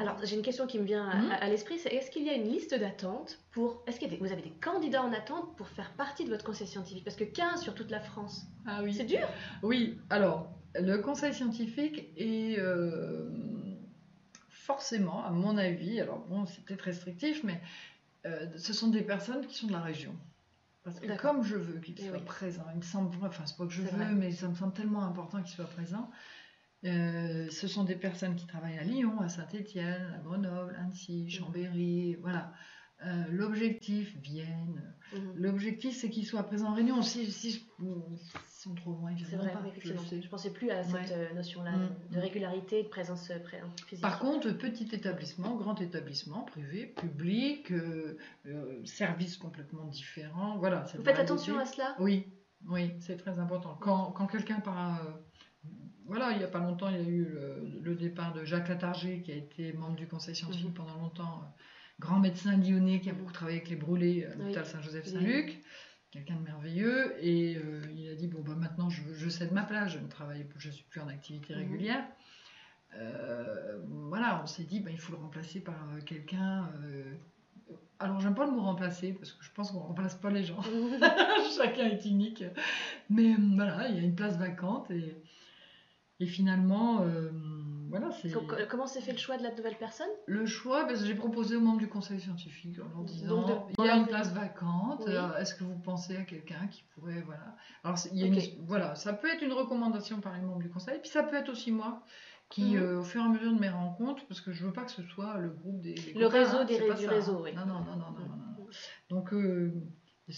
Alors, j'ai une question qui me vient à, Mhm. à l'esprit, c'est est-ce qu'il y a une liste d'attente pour... Est-ce que vous avez des candidats en attente pour faire partie de votre conseil scientifique? Parce que 15 sur toute la France, Ah oui. c'est dur Oui, alors, le conseil scientifique est euh, forcément, à mon avis, alors bon, c'est peut-être restrictif, mais euh, ce sont des personnes qui sont de la région. Parce que comme je veux qu'ils Eh soient oui. présents, il me semble, enfin, c'est pas que je veux, vrai. mais ça me semble tellement important qu'ils soient présents. Euh, ce sont des personnes qui travaillent à Lyon, à Saint-Étienne, à Grenoble, Annecy, Chambéry, voilà. Euh, L'objectif, Vienne. Mhm. L'objectif, c'est qu'ils soient présents en réunion. Si, si s'ils sont trop loin, ils C'est viendront vrai, pas. je. Je pensais plus à cette Ouais. euh, notion-là Mm, de mm. régularité et de présence pré- physique. Par contre, petit établissement, grand établissement, privé, public, euh, service complètement différent. Voilà. vous faites attention à cela? Oui, oui, c'est très important. Quand, quand quelqu'un part. Voilà, il n'y a pas longtemps, il y a eu le, le départ de Jacques Latarger, qui a été membre du conseil scientifique Mhm. pendant longtemps, euh, grand médecin lyonnais qui a beaucoup travaillé avec les brûlés à Oui. l'hôpital Saint-Joseph-Saint-Luc, quelqu'un de merveilleux, et euh, il a dit Bon, bah, maintenant je, je cède ma place, je ne travaille plus, je ne suis plus en activité Mhm. régulière. Euh, voilà, on s'est dit bah, il faut le remplacer par quelqu'un. euh, alors, j'aime pas le mot remplacer parce que je pense qu'on remplace pas les gens. Chacun est unique. Mais voilà, il y a une place vacante et, et finalement, euh, voilà, euh, Comment s'est fait le choix de la nouvelle personne? Le choix. Parce que j'ai proposé aux membres du conseil scientifique en leur disant de- il y a une place vacante. Oui. euh, Est-ce que vous pensez à quelqu'un qui pourrait, voilà. Alors, c'est- il y a une- Ok. voilà, ça peut être une recommandation par les membres du conseil, puis ça peut être aussi moi. Qui, Mhm. euh, au fur et à mesure de mes rencontres, parce que je veux pas que ce soit le groupe des. des Le copains, réseau hein, des du ça, réseau, hein. oui. Non, non, non, non, non. Mhm. Donc, euh,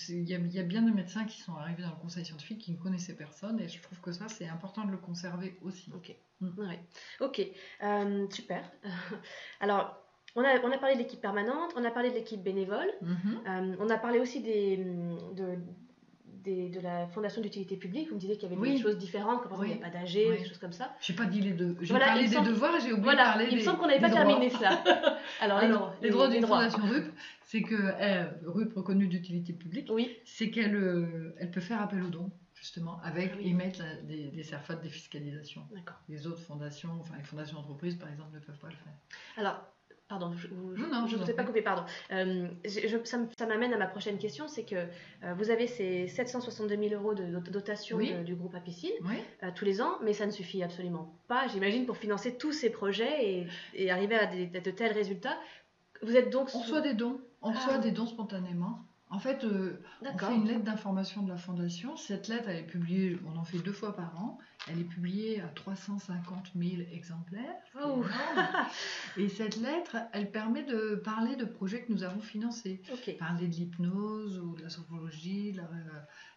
il y, a, il y a bien de médecins qui sont arrivés dans le conseil scientifique qui ne connaissaient personne, et je trouve que ça, c'est important de le conserver aussi. Ok. Mm. Ouais. Ok. Euh, super. Alors, on a, on a parlé de l'équipe permanente, on a parlé de l'équipe bénévole, Mhm. euh, on a parlé aussi des, de, des- de la fondation d'utilité publique. Vous me disiez qu'il y avait Oui. des choses différentes, comme par exemple, Oui. il n'y a pas Oui. des choses comme ça. J'ai pas dit les deux. J'ai Voilà, parlé des semble- devoirs et j'ai oublié Voilà, de parler il me semble qu'on n'avait pas droits. terminé cela. Alors, les, Alors, droits, les droits d'une fondation RUP, c'est que euh, RUP reconnue d'utilité publique, Oui, c'est qu'elle euh, elle peut faire appel aux dons, justement, avec Ah oui. émettre la- des, des de défiscalisation. Les autres fondations, enfin les fondations entreprises par exemple, ne peuvent pas le faire. Alors, pardon, je ne vous ai pas coupé, pardon. Euh, je- ça m'amène à ma prochaine question, c'est que euh, vous avez ces 762 000 euros de dot- dotation Oui. de- du groupe Apicine Oui. euh, tous les ans, mais ça ne suffit absolument pas, j'imagine, pour financer tous ces projets et, et arriver à, des- à de tels résultats. Vous êtes donc... On sous- reçoit des dons. On Ah. reçoit des dons spontanément. En fait, euh, on fait une lettre d'information de la fondation. Cette lettre, elle est publiée, on en fait deux fois par an. Elle est publiée à 350 000 exemplaires. Oh. Et cette lettre, elle permet de parler de projets que nous avons financés. Parler de l'hypnose ou de la sophologie, de la,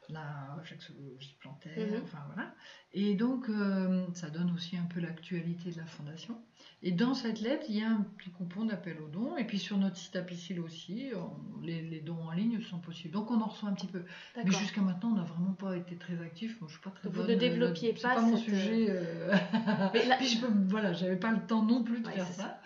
de la réflexologie plantaire, Mhm. enfin voilà. Et donc, euh, ça donne aussi un peu l'actualité de la fondation. Et dans cette lettre, il y a un petit coupon d'appel aux dons. Et puis sur notre site Apicil aussi, on- les, les dons en ligne sont possibles. Donc on en reçoit un petit peu. Mais jusqu'à maintenant, on n'a vraiment pas été très actifs. Moi, je suis pas très Vous bonne, ne euh, développiez pas pas mon cette, sujet. euh, Mais là- Puis je peux, voilà, j'avais pas le temps non plus de Ouais, faire ça.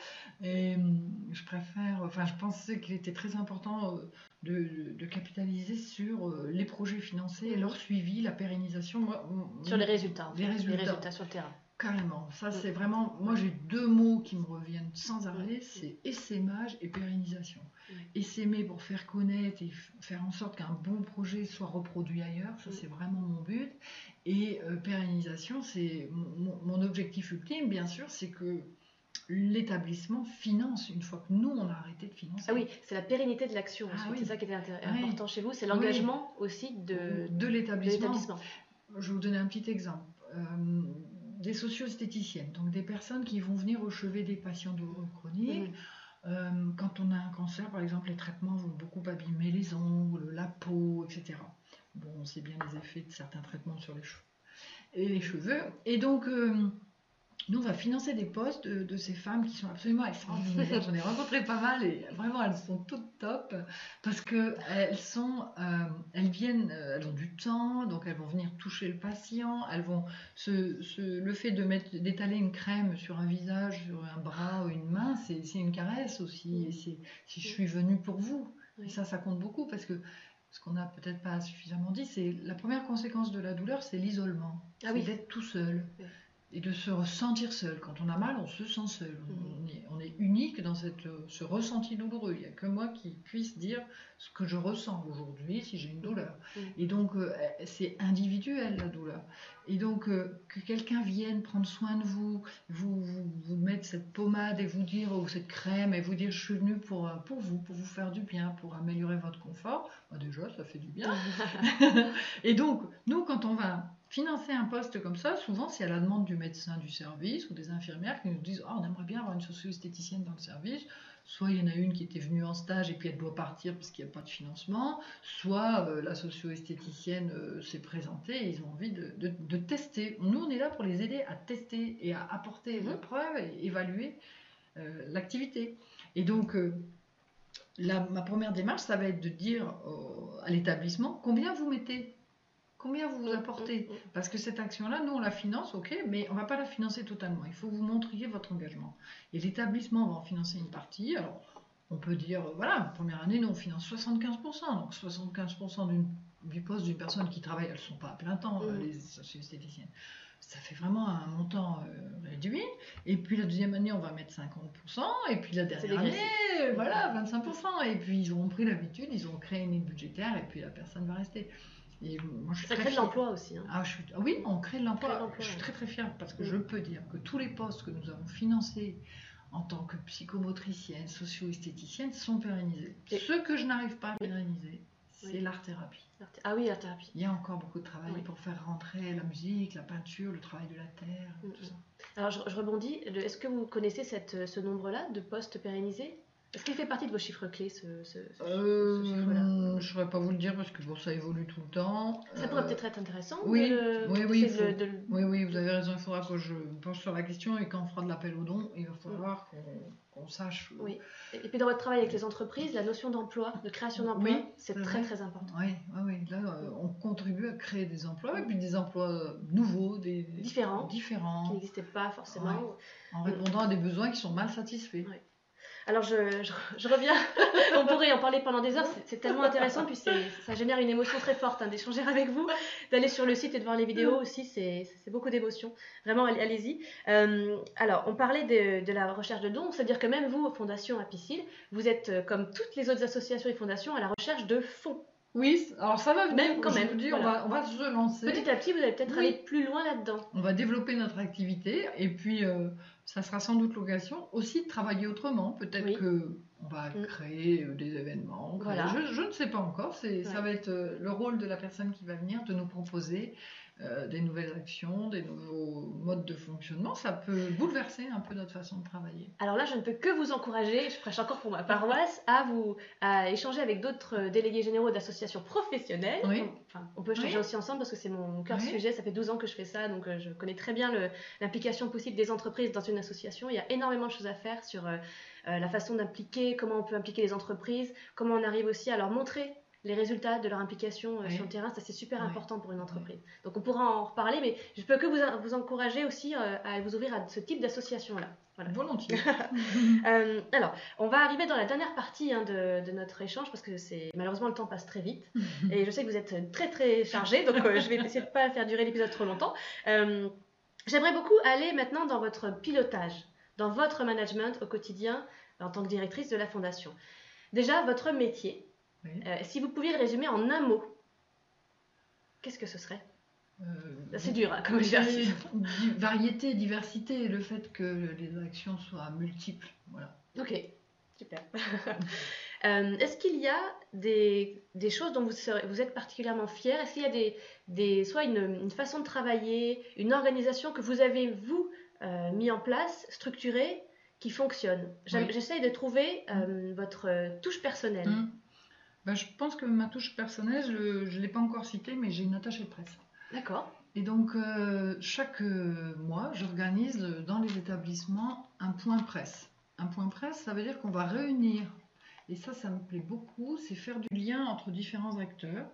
Et hum, je préfère, enfin, je pensais qu'il était très important euh, de, de capitaliser sur euh, les projets financés et leur suivi, la pérennisation. Moi, Sur les résultats. Les fait. résultats. sur le terrain. Carrément. Ça, c'est vraiment. Moi, j'ai deux mots qui me reviennent sans arrêt c'est essaimage et pérennisation. Essaimer pour faire connaître et faire en sorte qu'un bon projet soit reproduit ailleurs. Ça, c'est vraiment mon but. Et euh, pérennisation, c'est mon, mon objectif ultime, bien sûr, c'est que l'établissement finance une fois que nous, on a arrêté de financer. Ah oui, c'est la pérennité de l'action. Ah oui. C'est ça qui était Oui. important chez vous. C'est Oui. l'engagement aussi de, de l'établissement. Je vais vous donner un petit exemple. Euh, des socio-esthéticiennes, donc des personnes qui vont venir au chevet des patients douloureux chroniques. Euh, quand on a un cancer, par exemple, les traitements vont beaucoup abîmer les ongles, la peau, etc. Bon, on sait bien les effets de certains traitements sur les cheveux. Et les cheveux. Et donc, euh, nous, on va financer des postes de, de ces femmes qui sont absolument extraordinaires. J'en ai rencontré pas mal et vraiment, elles sont toutes top parce que elles sont, euh, elles viennent, euh, elles ont du temps, donc elles vont venir toucher le patient. Elles vont se, se- le fait de mettre, d'étaler une crème sur un visage, sur un bras ou une main, c'est c'est une caresse aussi. Et c'est, si je suis venue pour vous, et ça, ça compte beaucoup parce que ce qu'on n'a peut-être pas suffisamment dit, c'est la première conséquence de la douleur, c'est l'isolement, Ah oui. d'être tout seul. Et de se ressentir seul. Quand on a mal, on se sent seul. On, est, on est unique dans cette, ce ressenti douloureux. Il n'y a que moi qui puisse dire ce que je ressens aujourd'hui si j'ai une douleur. Mhm. Et donc, euh, c'est individuel la douleur. Et donc, euh, que quelqu'un vienne prendre soin de vous, vous, vous, vous mettre cette pommade et vous dire, ou cette crème, et vous dire, je suis venu pour, euh, pour vous, pour vous faire du bien, pour améliorer votre confort, bah, déjà, ça fait du bien. Et donc, nous, quand on va financer un poste comme ça, souvent c'est à la demande du médecin du service ou des infirmières qui nous disent Ah, on aimerait bien avoir une socio-esthéticienne dans le service. Soit il y en a une qui était venue en stage et puis elle doit partir parce qu'il n'y a pas de financement, soit euh, la socio-esthéticienne euh, s'est présentée et ils ont envie de, de- de tester. Nous, on est là pour les aider à tester et à apporter Mhm. la preuve et évaluer euh, l'activité. Et donc, la- ma première démarche, ça va être de dire à l'établissement combien vous mettez, combien vous vous apportez. Parce que cette action-là, nous, on la finance, ok, mais on ne va pas la financer totalement. Il faut que vous montriez votre engagement. Et l'établissement va en financer une partie. Alors, on peut dire, euh, voilà, première année, nous, on finance 75%. Donc, 75% d'une- du poste d'une personne qui travaille, elles ne sont pas à plein temps, Mhm. les socio-esthéticiennes. Ça fait vraiment un montant euh, réduit. Et puis, la deuxième année, on va mettre 50%. Et puis, la dernière année, voilà, 25%. Et puis, ils ont pris l'habitude, ils ont créé une ligne budgétaire. Et puis, la personne va rester. Et moi, je suis Ça crée de l'emploi aussi. hein. Ah, je suis- ah oui, on crée de l'emploi. Je suis ouais. très très fière parce que Mm. je peux dire que tous les postes que nous avons financés en tant que psychomotricienne, socio-esthéticienne sont pérennisés. Et- Ce que je n'arrive pas à pérenniser, c'est Oui. l'art-thérapie. Ah oui, la thérapie. Il y a encore beaucoup de travail Oui. pour faire rentrer la musique, la peinture, le travail de la terre, Mm, tout ça. Alors je, je rebondis. Est-ce que vous connaissez cette, ce nombre-là de postes pérennisés? Est-ce qu'il fait partie de vos chiffres clés, ce, ce- ce- Euh, ce chiffre-là je ne saurais pas vous le dire parce que bon, ça évolue tout le temps. Ça pourrait Euh, peut-être être intéressant. oui, de oui, oui, de- de Oui, oui, vous avez raison, il faudra que je penche sur la question et quand on fera de l'appel aux dons, il va falloir qu'on sache. euh, Oui. Et puis dans votre travail avec les entreprises, la notion d'emploi, de création d'emploi, Oui, c'est très très important. Oui, oui. Là, on contribue à créer des emplois, et puis des emplois nouveaux, des Différents. Qui différents, n'existaient pas forcément. en répondant à des besoins qui sont mal satisfaits. Ouais. Alors je, je, je reviens, on pourrait en parler pendant des heures, c'est- tellement intéressant, puis ça génère une émotion très forte hein, d'échanger avec vous, d'aller sur le site et de voir les vidéos aussi, c'est beaucoup d'émotions. Vraiment, allez- allez-y. Euh, alors, on parlait de, de la recherche de dons, c'est-à-dire que même vous, Fondation Apicil, vous êtes, euh, comme toutes les autres associations et fondations, à la recherche de fonds. Oui, alors ça va venir, Même quand je même, vous dis, voilà. on, va, on va se lancer. Petit à petit, vous allez peut-être Oui. aller plus loin là-dedans. On va développer notre activité et puis euh, ça sera sans doute l'occasion aussi de travailler autrement. Peut-être Oui. que on va Mm. créer euh, des événements. créer- Voilà. Je, je ne sais pas encore. C'est, Ça va être euh, le rôle de la personne qui va venir de nous proposer euh, des nouvelles actions, des nouveaux modes de fonctionnement, ça peut bouleverser un peu notre façon de travailler. Alors là, je ne peux que vous encourager, je prêche encore pour ma paroisse, à vous à échanger avec d'autres délégués généraux d'associations professionnelles. Oui. Enfin, on peut échanger aussi ensemble parce que c'est mon cœur Oui. sujet. Ça fait 12 ans que je fais ça, donc euh, je connais très bien l'implication possible des entreprises dans une association. Il y a énormément de choses à faire sur euh, euh, la façon d'impliquer, comment on peut impliquer les entreprises, comment on arrive aussi à leur montrer les résultats de leur implication euh, Oui. sur le terrain. Ça, c'est super Oui. important pour une entreprise. Donc, on pourra en reparler, mais je peux que vous, vous encourager aussi euh, à vous ouvrir à ce type d'association-là. Voilà. Volontiers. Euh, alors, on va arriver dans la dernière partie hein, de, de notre échange parce que c'est malheureusement le temps passe très vite et je sais que vous êtes très très chargé, donc euh, je vais essayer de pas faire durer l'épisode trop longtemps. Euh, J'aimerais beaucoup aller maintenant dans votre pilotage, dans votre management au quotidien en tant que directrice de la fondation. Déjà, votre métier, Oui. euh, si vous pouviez le résumer en un mot, qu'est-ce que ce serait? Euh, C'est dur hein, comme exercice. Variété, diversité, et le fait que les actions soient multiples. Voilà. Ok, super. Euh, Est-ce qu'il y a des, des choses dont vous, serez- vous êtes particulièrement fier Est-ce qu'il y a des, des, soit une, une façon de travailler, une organisation que vous avez, vous, mis en place, structurée, qui fonctionne? Oui. J'essaye de trouver euh, votre touche personnelle. Hum. Ben, je pense que ma touche personnelle, je ne l'ai pas encore citée, mais j'ai une attachée de presse. D'accord. Et donc, euh, chaque euh, mois, j'organise euh, dans les établissements un point presse. Un point presse, ça veut dire qu'on va réunir, et ça, ça me plaît beaucoup, c'est faire du lien entre différents acteurs.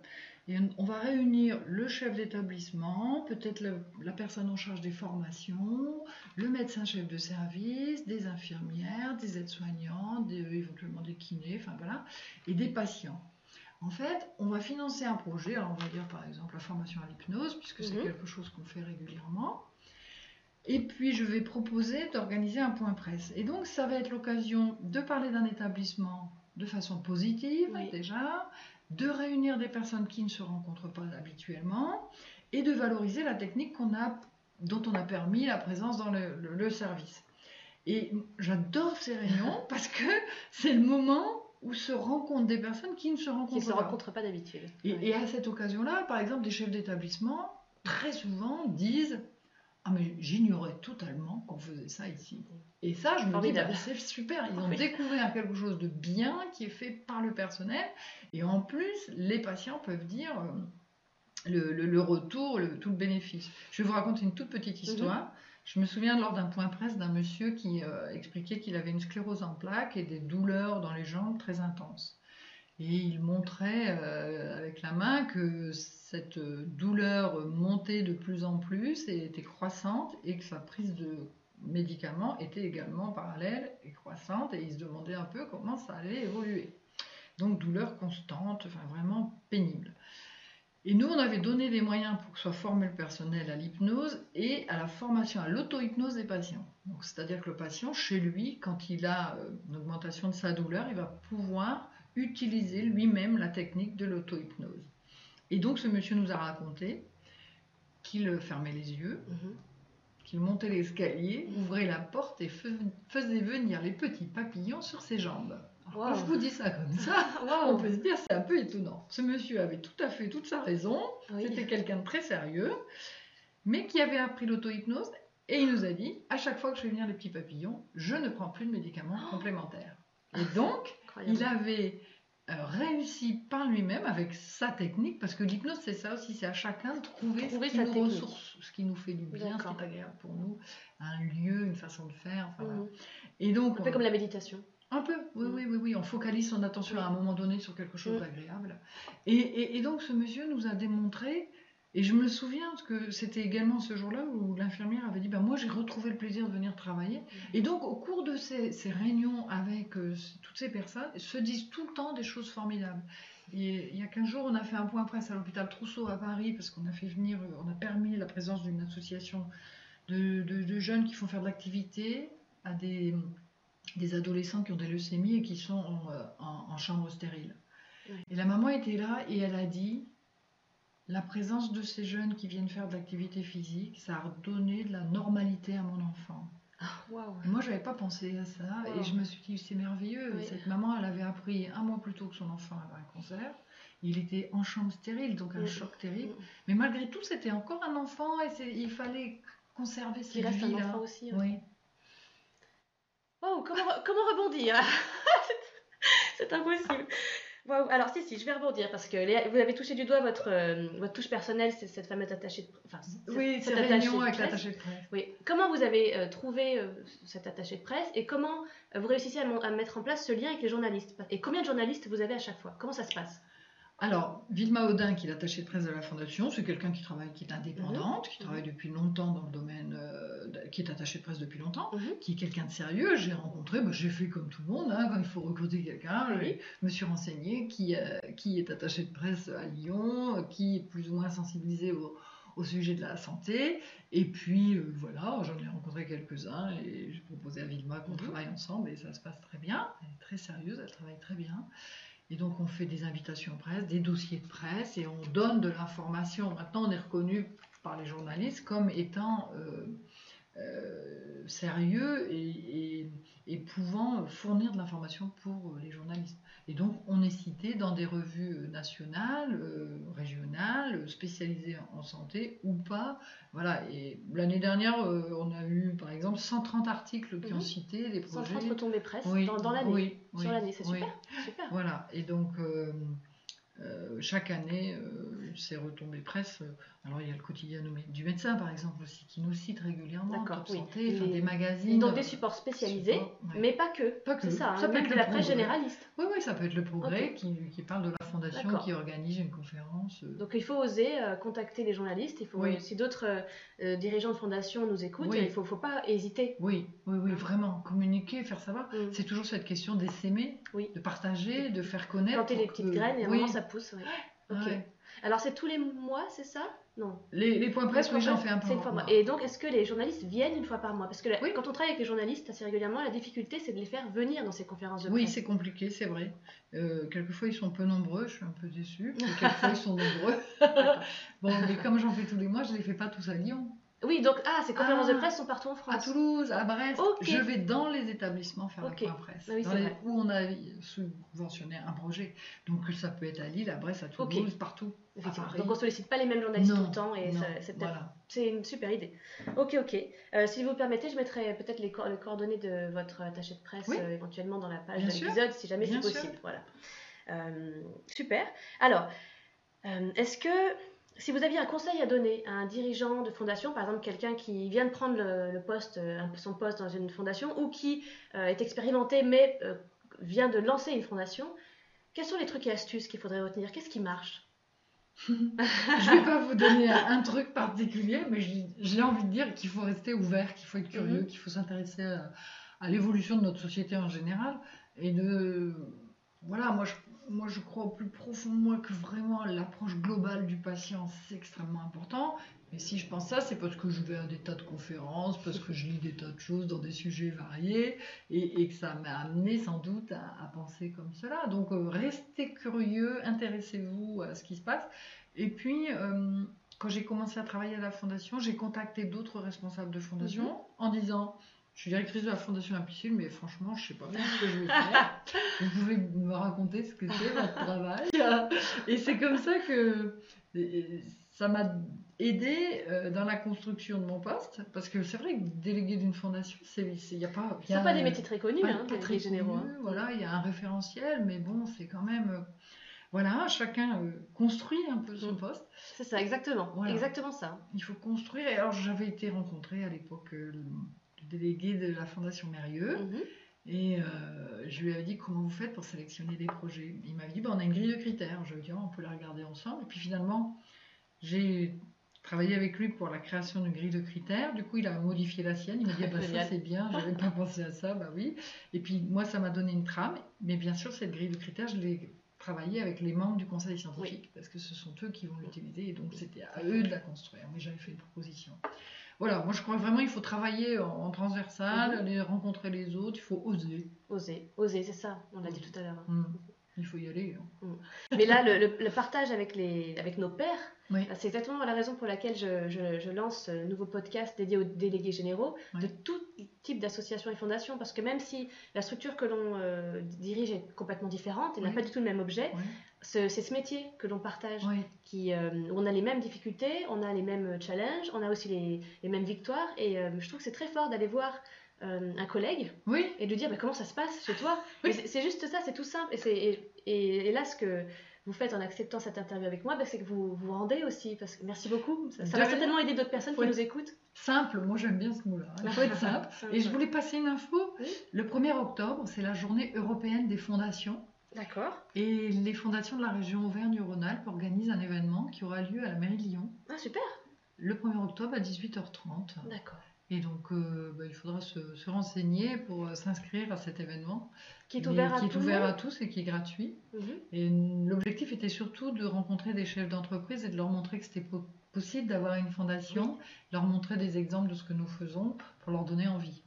Et on- va réunir le chef d'établissement, peut-être la, la personne en charge des formations, le médecin-chef de service, des infirmières, des aides-soignants, des- éventuellement des kinés, enfin voilà, et des patients. En fait, on va financer un projet, alors on va dire par exemple la formation à l'hypnose, puisque c'est Mhm. quelque chose qu'on fait régulièrement. Et puis je vais proposer d'organiser un point presse. Et donc ça va être l'occasion de parler d'un établissement de façon positive Oui. déjà, de réunir des personnes qui ne se rencontrent pas habituellement et de valoriser la technique a, dont on a permis la présence dans le, le- le service. Et j'adore ces réunions parce que c'est le moment où se rencontrent des personnes qui ne se rencontrent Qui ne se pas. rencontrent pas d'habitude. Et à cette occasion-là, par exemple, des chefs d'établissement, très souvent, disent Ah, mais j'ignorais totalement qu'on faisait ça ici. Et ça, je me dis bah, C'est super, ils ont Oui. découvert quelque chose de bien qui est fait par le personnel. Et en plus, les patients peuvent dire euh, le, le- le retour, le- tout le bénéfice. Je vais vous raconter une toute petite Mhm. histoire. Je me souviens lors d'un point presse d'un monsieur qui euh, expliquait qu'il avait une sclérose en plaques et des douleurs dans les jambes très intenses. Et il montrait euh, avec la main que cette euh, douleur montait de plus en plus et était croissante et que sa prise de médicaments était également parallèle et croissante et il se demandait un peu comment ça allait évoluer. Donc douleur constante, vraiment pénible. Et nous, on avait donné des moyens pour que soit formé le personnel à l'hypnose et à la formation à l'auto-hypnose des patients. C'est-à-dire que le patient, chez lui, quand il a euh, une augmentation de sa douleur, il va pouvoir utiliser lui-même la technique de l'auto-hypnose. Et donc, ce monsieur nous a raconté qu'il fermait les yeux, Mhm. qu'il montait l'escalier, ouvrait la porte et fais- faisait venir les petits papillons sur ses jambes. Quand je vous dis ça comme ça, on peut se dire c'est un peu étonnant. Ce monsieur avait tout à fait toute sa raison. Oui. C'était quelqu'un de très sérieux, mais qui avait appris l'auto-hypnose et il nous a dit à chaque fois que je fais venir les petits papillons, je ne prends plus de médicaments Oh. complémentaires. Et donc, Incroyable. il avait euh, réussi par lui-même avec sa technique, parce que l'hypnose c'est ça aussi, c'est à chacun de trouver, Trouver ce qui sa nous technique. ressource, ce qui nous fait du bien, ce qui est agréable pour nous, un lieu, une façon de faire. enfin. Mhm. Et donc, Un peu on- comme la méditation. un peu, oui, Mm. oui, oui, oui. On focalise son attention à un moment donné sur quelque chose Mm. d'agréable. Et, et- et donc, ce monsieur nous a démontré, et je me souviens que c'était également ce jour-là où l'infirmière avait dit ben, Moi, j'ai retrouvé le plaisir de venir travailler. Et donc, au cours de ces, ces réunions avec euh, toutes ces personnes, se disent tout le temps des choses formidables. Et il y a 15 jours, on a fait un point presse à l'hôpital Trousseau à Paris parce qu'on a fait venir, euh, on a permis la présence d'une association de, de- de jeunes qui font faire de l'activité à des, des adolescents qui ont des leucémies et qui sont en, euh, en- en chambre stérile. Et la maman était là et elle a dit la présence de ces jeunes qui viennent faire de l'activité physique, ça a redonné de la normalité à mon enfant. Ah. Moi, je n'avais pas pensé à ça Wow. et je me suis dit c'est merveilleux. Oui. Cette maman, elle avait appris un mois plus tôt que son enfant avait un cancer il était en chambre stérile, donc un choc terrible. Mais malgré tout, c'était encore un enfant et il fallait conserver Qui cette reste un vie-là. enfant aussi. hein. Oui. Comment, comment rebondir? C'est impossible. Alors si, si, je vais rebondir parce que Léa, vous avez touché du doigt votre, euh, votre touche personnelle, c'est cette fameuse attachée de enfin, cette- Oui, cette c'est attachée réunion avec presse. l'attaché de presse. Oui. Comment vous avez euh, trouvé euh, cet attaché de presse et comment vous réussissez à mettre en place ce lien avec les journalistes? Et combien de journalistes vous avez à chaque fois? Comment ça se passe? Alors, Vilma Audin, qui est l'attachée de presse de la Fondation, c'est quelqu'un qui travaille, qui est indépendante, qui Mhm. travaille depuis longtemps dans le domaine, euh, qui est attachée de presse depuis longtemps, Mhm. qui est quelqu'un de sérieux. J'ai rencontré, bah, j'ai fait comme tout le monde, hein, quand il faut recruter quelqu'un, Oui. je me suis renseignée qui, euh, qui est attaché de presse à Lyon, qui est plus ou moins sensibilisé au, au sujet de la santé. Et puis euh, voilà, j'en ai rencontré quelques-uns et j'ai proposé à Vilma qu'on Mhm. travaille ensemble et ça se passe très bien. Elle est très sérieuse, elle travaille très bien. Et donc on fait des invitations presse, des dossiers de presse et on donne de l'information. Maintenant on est reconnu par les journalistes comme étant euh, euh, sérieux et, pouvant fournir de l'information pour les journalistes. Et donc on est cité dans des revues euh, nationales, euh, régionales, euh, spécialisées en santé ou pas. Voilà. Et l'année dernière, euh, on a eu par exemple 130 articles qui Mhm. ont cité des projets. 130 retombées presse Oui, dans, dans l'année. oui, Sur oui, l'année, c'est super. super. Voilà, et donc euh, chaque année, euh, ces retombées presse. euh, alors il y a le quotidien du- médecin, par exemple, aussi, qui nous cite régulièrement, Top oui. Santé, enfin, Les- des magazines. Donc des supports spécialisés, ouais. mais pas que. Pas que. C'est ça, hein, Ça peut même être de la presse généraliste. Oui, oui, ça peut être le progrès qui, qui parle de la fondation, qui organise une conférence. euh. Donc il faut oser euh, contacter les journalistes. Il faut, Oui. si d'autres euh, dirigeants de fondation nous écoutent, Oui. il ne faut, faut pas hésiter. Oui, oui, oui, Mm. vraiment, communiquer, faire savoir. Mm. C'est toujours cette question d'essaimer, Oui. de partager, de faire connaître. Planter les petites graines et à un moment ça pousse. ouais. Ok. Ouais. Alors c'est tous les mois, c'est ça? Non. Les, les points presse, oui, j'en fais un peu. c'est une par fois mois. par mois. Et donc est-ce que les journalistes viennent une fois par mois? Parce que la- Oui. quand on travaille avec les journalistes assez régulièrement, la difficulté c'est de les faire venir dans ces conférences de Oui, presse. c'est compliqué, c'est vrai. Euh, quelquefois, ils sont peu nombreux, je suis un peu déçue. Et quelquefois, ils sont nombreux. bon, mais comme j'en fais tous les mois, je ne les fais pas tous à Lyon. Oui, donc ah, ces conférences Ah. de presse sont partout en À France. Toulouse, à Brest, je vais dans les établissements faire Ok. la presse. Ah oui, Dans les- où on a subventionné un projet. Donc, ça peut être à Lille, à Brest, à Toulouse, partout. À Paris. Donc on sollicite pas les mêmes journalistes Non, tout le temps et c'est voilà. Une super idée. Ok, ok. Euh, si vous me permettez, je mettrai peut-être les, co- les coordonnées de votre attaché de presse Oui. euh, éventuellement dans la page Bien de l'épisode, si jamais c'est possible. Voilà. Euh, super. Alors, euh, est-ce que si vous aviez un conseil à donner à un dirigeant de fondation, par exemple quelqu'un qui vient de prendre le, le poste, euh, son poste dans une fondation, ou qui euh, est expérimenté mais euh, vient de lancer une fondation, quels sont les trucs et astuces qu'il faudrait retenir? Qu'est-ce qui marche? Je ne vais pas vous donner un, truc particulier, mais j'ai- envie de dire qu'il faut rester ouvert, qu'il faut être curieux, Mhm. qu'il faut s'intéresser à, à l'évolution de notre société en général. Et de. Voilà, moi je, moi je crois au plus profond de moi que vraiment l'approche globale du patient, c'est extrêmement important. Et si je pense ça, c'est parce que je vais à des tas de conférences, parce que je lis des tas de choses dans des sujets variés, et, et que ça m'a amené sans doute à, à penser comme cela. Donc euh, restez curieux, intéressez-vous à ce qui se passe. Et puis, euh, quand j'ai commencé à travailler à la fondation, j'ai contacté d'autres responsables de fondation Mhm. en disant Je suis directrice de la fondation Implicile, mais franchement, je sais pas bien ce que je vais faire. Vous pouvez me raconter ce que c'est votre travail. Et c'est comme ça que ça m'a aidé euh, dans la construction de mon poste, parce que c'est vrai que délégué d'une fondation, c'est il y a pas. Ce ne pas des métiers très connus, pas, hein, pas très généraux. hein. Voilà, il y a un référentiel, mais bon, c'est quand même. euh, voilà, chacun euh, construit un peu son Mm. poste. C'est ça, exactement. Voilà. Exactement ça. Il faut construire. Et alors, j'avais été rencontrée à l'époque euh, le, le délégué de la Fondation Mérieux. Mhm. Et euh, je lui avais dit comment vous faites pour sélectionner des projets? Il m'avait dit bah, on a une grille de critères. Je lui ai dit on peut la regarder ensemble. Et puis finalement, j'ai travaillé avec lui pour la création d'une grille de critères. Du coup, il a modifié la sienne. Il m'a dit Ah, bah, ça c'est bien, j'avais pas pensé à ça. Bah oui. Et puis moi, ça m'a donné une trame. Mais bien sûr, cette grille de critères, je l'ai travaillée avec les membres du conseil scientifique parce que ce sont eux qui vont l'utiliser. Et donc, c'était à eux de la construire. Mais j'avais fait une proposition. Voilà, moi je crois vraiment qu'il faut travailler en, en transversal, Mhm. aller rencontrer les autres, il faut oser. Oser, oser, c'est ça. On l'a dit tout à l'heure. Mm. Il faut y aller. hein. Mais là, le, le- le partage avec, les, avec nos pairs, Oui. c'est exactement la raison pour laquelle je, je- je lance ce nouveau podcast dédié aux délégués généraux de tout type d'associations et fondations. Parce que même si la structure que l'on euh, dirige est complètement différente, elle n'a pas du tout le même objet, c'est ce métier que l'on partage. Qui, euh, où on a les mêmes difficultés, on a les mêmes challenges, on a aussi les, les mêmes victoires. Et euh, je trouve que c'est très fort d'aller voir euh, un collègue Oui. et de lui dire bah, comment ça se passe chez toi. Oui. C'est- juste ça, c'est tout simple. Et, c'est- et, et- et là, ce que vous faites en acceptant cette interview avec moi, bah, c'est que vous vous rendez aussi. Parce que merci beaucoup. Ça, va certainement aider d'autres personnes Oui. qui nous écoutent. Simple, moi j'aime bien ce mot-là. Il faut être simple. Et je voulais passer une info. Le 1er octobre, c'est la journée européenne des fondations. D'accord. Et les fondations de la région Auvergne-Rhône-Alpes organisent un événement qui aura lieu à la mairie de Lyon Ah, super. le 1er octobre à 18h30. D'accord. Et donc, euh, bah, il faudra se, se renseigner pour euh, s'inscrire à cet événement. Qui est ouvert à qui est tout ouvert à tous et qui est gratuit. Mhm. Et l'objectif était surtout de rencontrer des chefs d'entreprise et de leur montrer que c'était po- possible d'avoir une fondation, leur montrer des exemples de ce que nous faisons pour leur donner envie.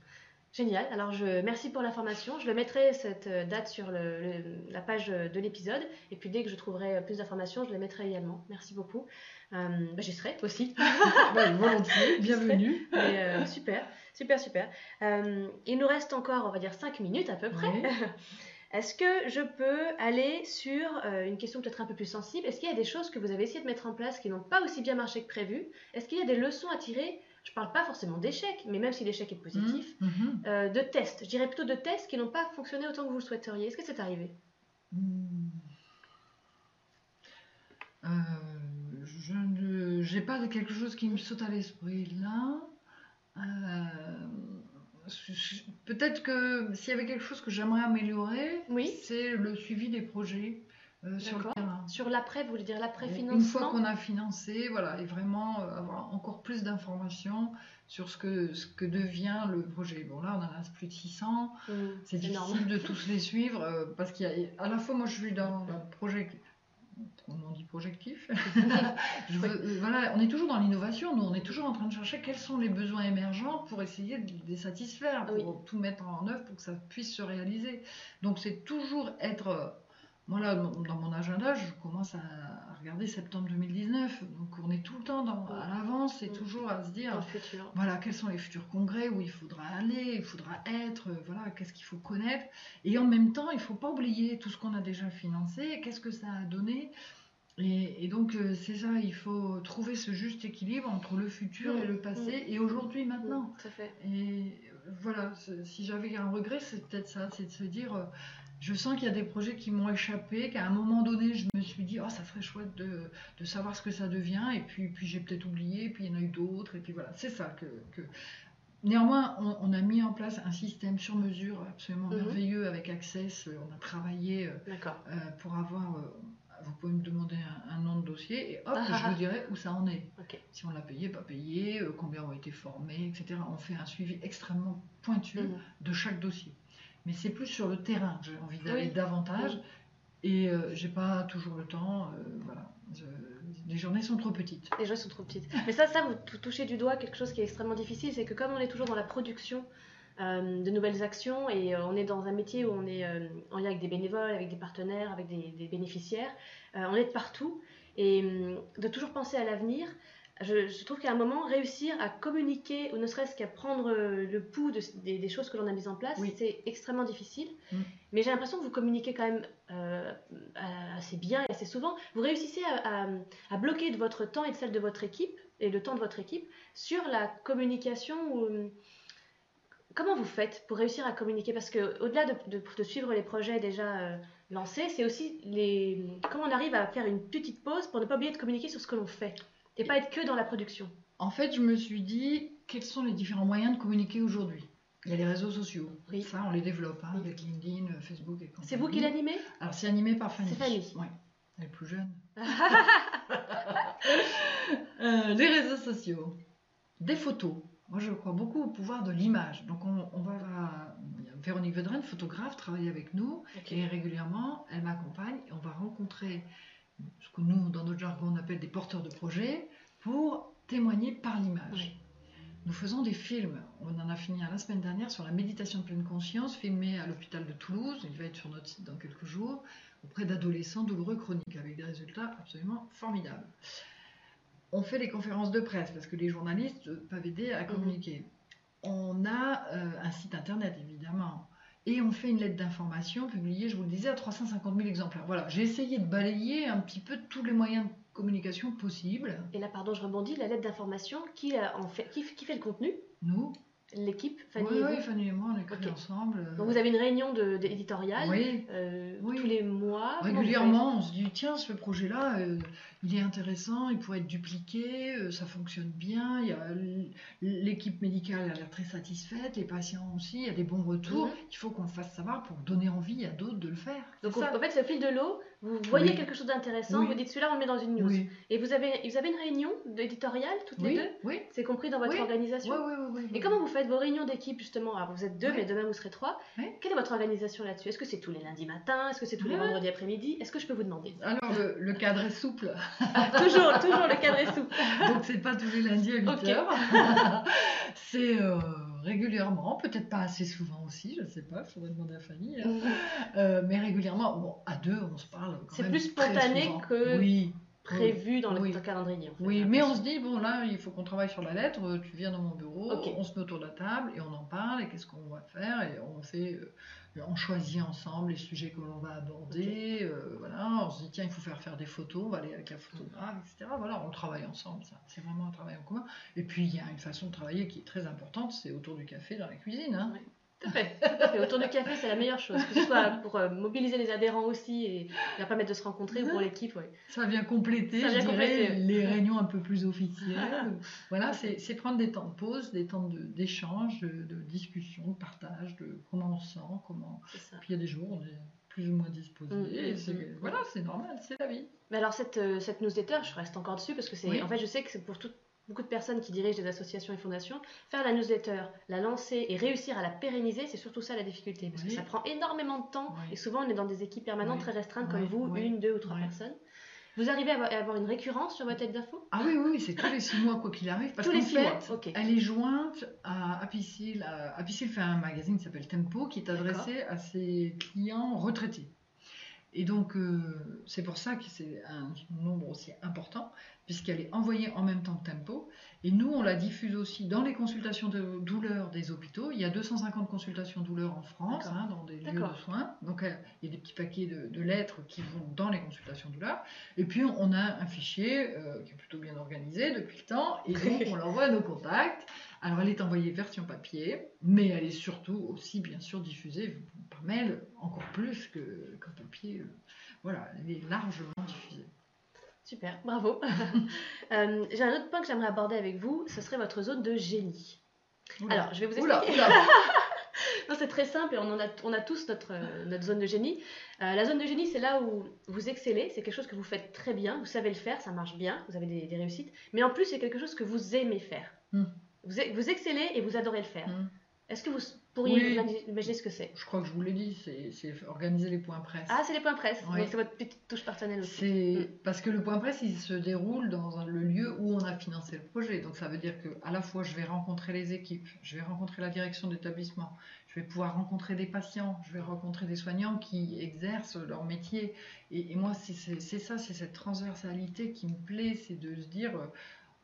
Génial. Alors, je merci pour l'information. Je le mettrai cette euh, date sur le- le- la page de l'épisode. Et puis, dès que je trouverai plus d'informations, je les mettrai également. Merci beaucoup. Euh, bah, J'y serai aussi. Bah, volontiers, bienvenue. Mais, euh, super, super, super. Euh, il nous reste encore, on va dire, 5 minutes à peu près. Est-ce que je peux aller sur euh, une question peut-être un peu plus sensible? Est-ce qu'il y a des choses que vous avez essayé de mettre en place qui n'ont pas aussi bien marché que prévu? Est-ce qu'il y a des leçons à tirer? Je ne parle pas forcément d'échecs, mais même si l'échec est positif, mhm. euh, de tests. Je dirais plutôt de tests qui n'ont pas fonctionné autant que vous le souhaiteriez. Est-ce que c'est arrivé? Euh, je ne j'ai pas quelque chose qui me saute à l'esprit là. Euh, Peut-être que s'il y avait quelque chose que j'aimerais améliorer, Oui. c'est le suivi des projets euh, sur le terrain. Sur l'après, vous voulez dire Une fois l'après-financement qu'on a financé, voilà, et vraiment euh, avoir encore plus d'informations sur ce que, ce que devient le projet. Bon, là, on en a plus de 600. Hmm, C'est énorme. difficile de tous les suivre euh, parce qu'il y a à la fois moi je suis dans le projet on dit projectif. Je veux- euh, voilà on est toujours dans l'innovation. Nous on est toujours en train de chercher quels sont les besoins émergents pour essayer de les satisfaire pour Oui. tout mettre en œuvre pour que ça puisse se réaliser. Donc c'est toujours être moi là dans mon agenda je commence à regarder septembre 2019 donc on est tout le temps dans, à l'avance et Mm. toujours à se dire futur. voilà, quels sont les futurs congrès où il faudra aller, il faudra être, euh, voilà, qu'est-ce qu'il faut connaître. Et en même temps, il ne faut pas oublier tout ce qu'on a déjà financé, qu'est-ce que ça a donné. Et, et donc, euh, c'est ça, il faut trouver ce juste équilibre entre le futur et le passé, et aujourd'hui, maintenant. Tout à fait. Et euh, voilà, si j'avais un regret, c'est peut-être ça, c'est de se dire, je sens qu'il y a des projets qui m'ont échappé, qu'à un moment donné, je me suis dit, oh, ça serait chouette de, de savoir ce que ça devient, et puis, puis j'ai peut-être oublié, puis il y en a eu d'autres, et puis voilà, c'est ça que... que- Néanmoins, on, on a mis en place un système sur mesure absolument Mhm. merveilleux avec Access. On a travaillé euh, euh, pour avoir. euh, vous pouvez me demander un, un nom de dossier et hop, Ah, ah, je ah. vous dirai où ça en est si on l'a payé, pas payé, euh, combien ont été formés, etc. On fait un suivi extrêmement pointu Mhm. de chaque dossier. Mais c'est plus sur le terrain que j'ai envie d'aller Oui. davantage. Et euh, j'ai pas toujours le temps. euh, voilà. Je- les journées sont trop petites. Les joies sont trop petites. Mais ça, ça, vous tou- touchez du doigt quelque chose qui est extrêmement difficile, c'est que comme on est toujours dans la production euh, de nouvelles actions et euh, on est dans un métier où on est euh, en lien avec des bénévoles, avec des partenaires, avec des, des bénéficiaires, on est de partout et hum, de toujours penser à l'avenir. Je, je trouve qu'à un moment, réussir à communiquer, ou ne serait-ce qu'à prendre euh, le pouls de- des, des choses que l'on a mises en place, Oui. c'est extrêmement difficile. Mm. Mais j'ai l'impression que vous communiquez quand même euh, assez bien et assez souvent. Vous réussissez à, à- à bloquer de votre temps et de celle de votre équipe, et le temps de votre équipe, sur la communication. ou- Comment vous faites pour réussir à communiquer? Parce que au-delà de, de- de suivre les projets déjà euh, lancés, c'est aussi les comment on arrive à faire une petite pause pour ne pas oublier de communiquer sur ce que l'on fait? Et pas être que dans la production. En fait, je me suis dit, quels sont les différents moyens de communiquer aujourd'hui? Il y a les réseaux sociaux. Oui. Ça, on les développe hein, Oui. avec LinkedIn, Facebook et. C'est vous qui l'animez? Alors, c'est animé par Fanny. C'est Fanny. Oui. Elle est plus jeune. Euh, les réseaux sociaux. Des photos. Moi, je crois beaucoup au pouvoir de l'image. Donc, on, on va. Véronique Vedren, photographe, travaille avec nous. Et régulièrement, elle m'accompagne et on va rencontrer ce que nous, dans notre jargon, on appelle des porteurs de projets pour témoigner par l'image. Oui. Nous faisons des films. On en a fini un la semaine dernière sur la méditation de pleine conscience, filmé à l'hôpital de Toulouse. Il va être sur notre site dans quelques jours. auprès d'adolescents douloureux chroniques, avec des résultats absolument formidables. On fait des conférences de presse, parce que les journalistes peuvent aider à communiquer. On a euh, un site internet, évidemment. Et on fait une lettre d'information publiée, je vous le disais, à 350 000 exemplaires. Voilà, j'ai essayé de balayer un petit peu tous les moyens de communication possibles. Et là, pardon, je rebondis, la lettre d'information, qui, euh, en fait, qui, qui fait le contenu? Nous, L'équipe, Fanny oui, et vous oui, Fanny et moi, on écrit Ok. ensemble. euh, Donc vous avez une réunion d'éditorial Oui. euh, Oui. tous les mois. Régulièrement, on se dit tiens, ce projet-là, euh, il est intéressant, il pourrait être dupliqué, euh, ça fonctionne bien. L'équipe médicale a l'air très satisfaite, les patients aussi, il y a des bons retours. Mhm. Il faut qu'on le fasse savoir pour donner envie à d'autres de le faire. Donc en fait, au fil de l'eau, vous voyez Oui. quelque chose d'intéressant, Oui. vous dites celui-là, on le met dans une news. Oui, Et vous avez, vous avez une réunion d'éditorial toutes les deux oui, C'est compris dans votre organisation oui, oui, oui, Et comment vous faites vos réunions d'équipe justement? Alors vous êtes deux, mais demain vous serez trois. Quelle est votre organisation là-dessus? Est-ce que c'est tous les lundis matins Est-ce que c'est tous les vendredis après-midi? Est-ce que je peux vous demander? Alors le, le cadre est souple, Ah, Toujours, toujours le cadre est souple. donc c'est pas tous les lundis à 8 Ok. heures. c'est euh, régulièrement, peut-être pas assez souvent aussi, je sais pas, il faudrait demander à Fanny. hein. Euh, mais régulièrement, bon, à deux, on se parle. quand C'est plus spontané que Oui, Prévu dans le Oui. calendrier. en fait, oui, mais on se dit, bon, là, il faut qu'on travaille sur la lettre, tu viens dans mon bureau, on se met autour de la table et on en parle, et qu'est-ce qu'on va faire, et on fait. euh, on choisit ensemble les sujets que l'on va aborder. euh, voilà, on se dit tiens il faut faire faire des photos, on va aller avec la photographe, etc. Voilà, on travaille ensemble. Ça, c'est vraiment un travail en commun. Et puis il y a une façon de travailler qui est très importante, c'est autour du café dans la cuisine. hein. Tout à fait, tout à fait. Autour du café, c'est la meilleure chose. Que ce soit pour euh, mobiliser les adhérents aussi et leur permettre de se rencontrer ou pour l'équipe. ouais. Ça vient compléter, Ça je vient dirais, compléter. les réunions un peu plus officielles. voilà, c'est prendre des temps de pause, des temps d'échange, de, de discussion, de partage, de comment on se sent, comment. Puis il y a des jours où on est plus ou moins disposé. Mm, mm, c'est- mm. Voilà, c'est normal, c'est la vie. Mais alors cette, euh, cette newsletter, je reste encore dessus parce que c'est, Oui. en fait, je sais que c'est pour tout- beaucoup de personnes qui dirigent des associations et fondations, faire la newsletter, la lancer et réussir à la pérenniser, c'est surtout ça la difficulté parce que ça prend énormément de temps Oui. et souvent on est dans des équipes permanentes Oui. très restreintes comme vous, une, deux ou trois personnes. Vous arrivez à avoir, une récurrence sur votre tête d'info? Ah oui, oui, c'est tous les six mois, quoi qu'il arrive. Parce Tous les six fait, mois, ok. Elle est jointe à Apicil. Apicil fait un magazine qui s'appelle Tempo, qui est adressé à ses clients retraités. Et donc, euh, c'est pour ça que c'est un nombre aussi important, puisqu'elle est envoyée en même temps que Tempo. Et nous, on la diffuse aussi dans les consultations de douleur des hôpitaux. Il y a 250 consultations douleur en France, hein, dans des lieux de soins. Donc, euh, il y a des petits paquets de, de lettres qui vont dans les consultations douleur. Et puis, on a un fichier euh, qui est plutôt bien organisé depuis le temps. Et donc, on l'envoie à nos contacts. Alors, elle est envoyée version papier, mais elle est surtout aussi, bien sûr, diffusée par mail, encore plus que- qu'en papier. euh, Voilà, elle est largement diffusée. Super, bravo. Euh, J'ai un autre point que j'aimerais aborder avec vous, ce serait votre zone de génie. Oula. Alors, je vais vous expliquer. oula. Non, c'est très simple et on, en a, on a tous notre, euh, notre zone de génie. Euh, la zone de génie, c'est là où vous excellez, c'est quelque chose que vous faites très bien, vous savez le faire, ça marche bien, vous avez des, des réussites, mais en plus, c'est quelque chose que vous aimez faire. Hmm. Vous, vous excellez et vous adorez le faire. Hmm. Est-ce que vous pourriez Oui. imaginer- ce que c'est? Je crois que je vous l'ai dit, c'est organiser les points presse. Ah, c'est les points presse, Oui. c'est votre petite touche personnelle aussi. C'est parce que le point presse, il se déroule dans le lieu où on a financé le projet. Donc ça veut dire que à la fois je vais rencontrer les équipes, je vais rencontrer la direction d'établissement, je vais pouvoir rencontrer des patients, je vais rencontrer des soignants qui exercent leur métier. Et, et moi, c'est ça, c'est cette transversalité qui me plaît, c'est de se dire, euh,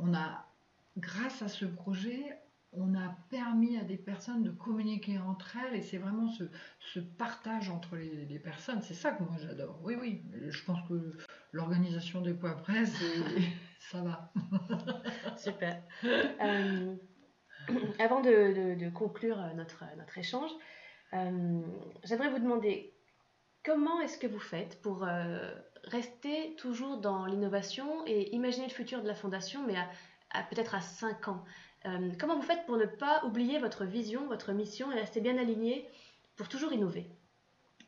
on a, grâce à ce projet, on a permis à des personnes de communiquer entre elles et c'est vraiment ce, ce partage entre les, les personnes. C'est ça que moi j'adore. Oui, oui. Je pense que l'organisation des points presse, ça va. Super. Euh, avant de, de- de conclure notre, notre échange, euh, j'aimerais vous demander comment est-ce que vous faites pour euh, rester toujours dans l'innovation et imaginer le futur de la fondation, mais à- peut-être à 5 ans. Euh, comment vous faites pour ne pas oublier votre vision, votre mission et rester bien aligné pour toujours innover?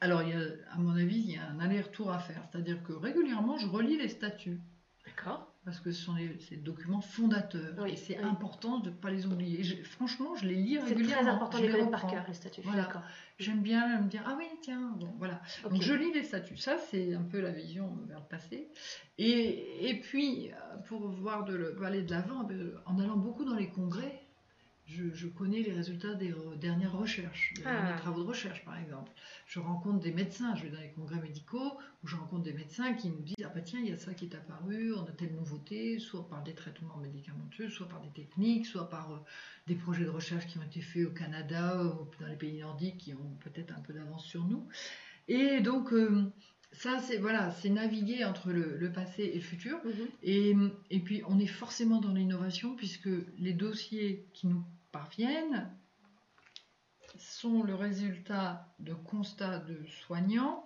Alors, il y a, à mon avis, il y a un aller-retour à faire. C'est-à-dire que régulièrement, je relis les statuts. D'accord Parce que ce sont des, ces documents fondateurs. Oui, et c'est oui. important de ne pas les oublier. Je- franchement, je les lis C'est régulièrement. très important de les connaître par cœur, les statuts. Voilà. J'aime bien me dire, ah oui, tiens, bon, voilà. Donc je lis les statuts, ça c'est un peu la vision vers le passé. Et, et puis, euh, pour voir de le, aller de l'avant, euh, en allant beaucoup dans les congrès, je, connais les résultats des dernières recherches, des ah. derniers travaux de recherche par exemple. Je rencontre des médecins, je vais dans les congrès médicaux où je rencontre des médecins qui nous disent Ah bah tiens, il y a ça qui est apparu, on a telle nouveauté, soit par des traitements médicamenteux, soit par des techniques, soit par euh, des projets de recherche qui ont été faits au Canada ou dans les pays nordiques qui ont peut-être un peu d'avance sur nous. Et donc, euh, ça, c'est voilà, c'est naviguer entre le, passé et le futur. Mhm. Et, et, puis, on est forcément dans l'innovation puisque les dossiers qui nous parviennent sont le résultat de constats de soignants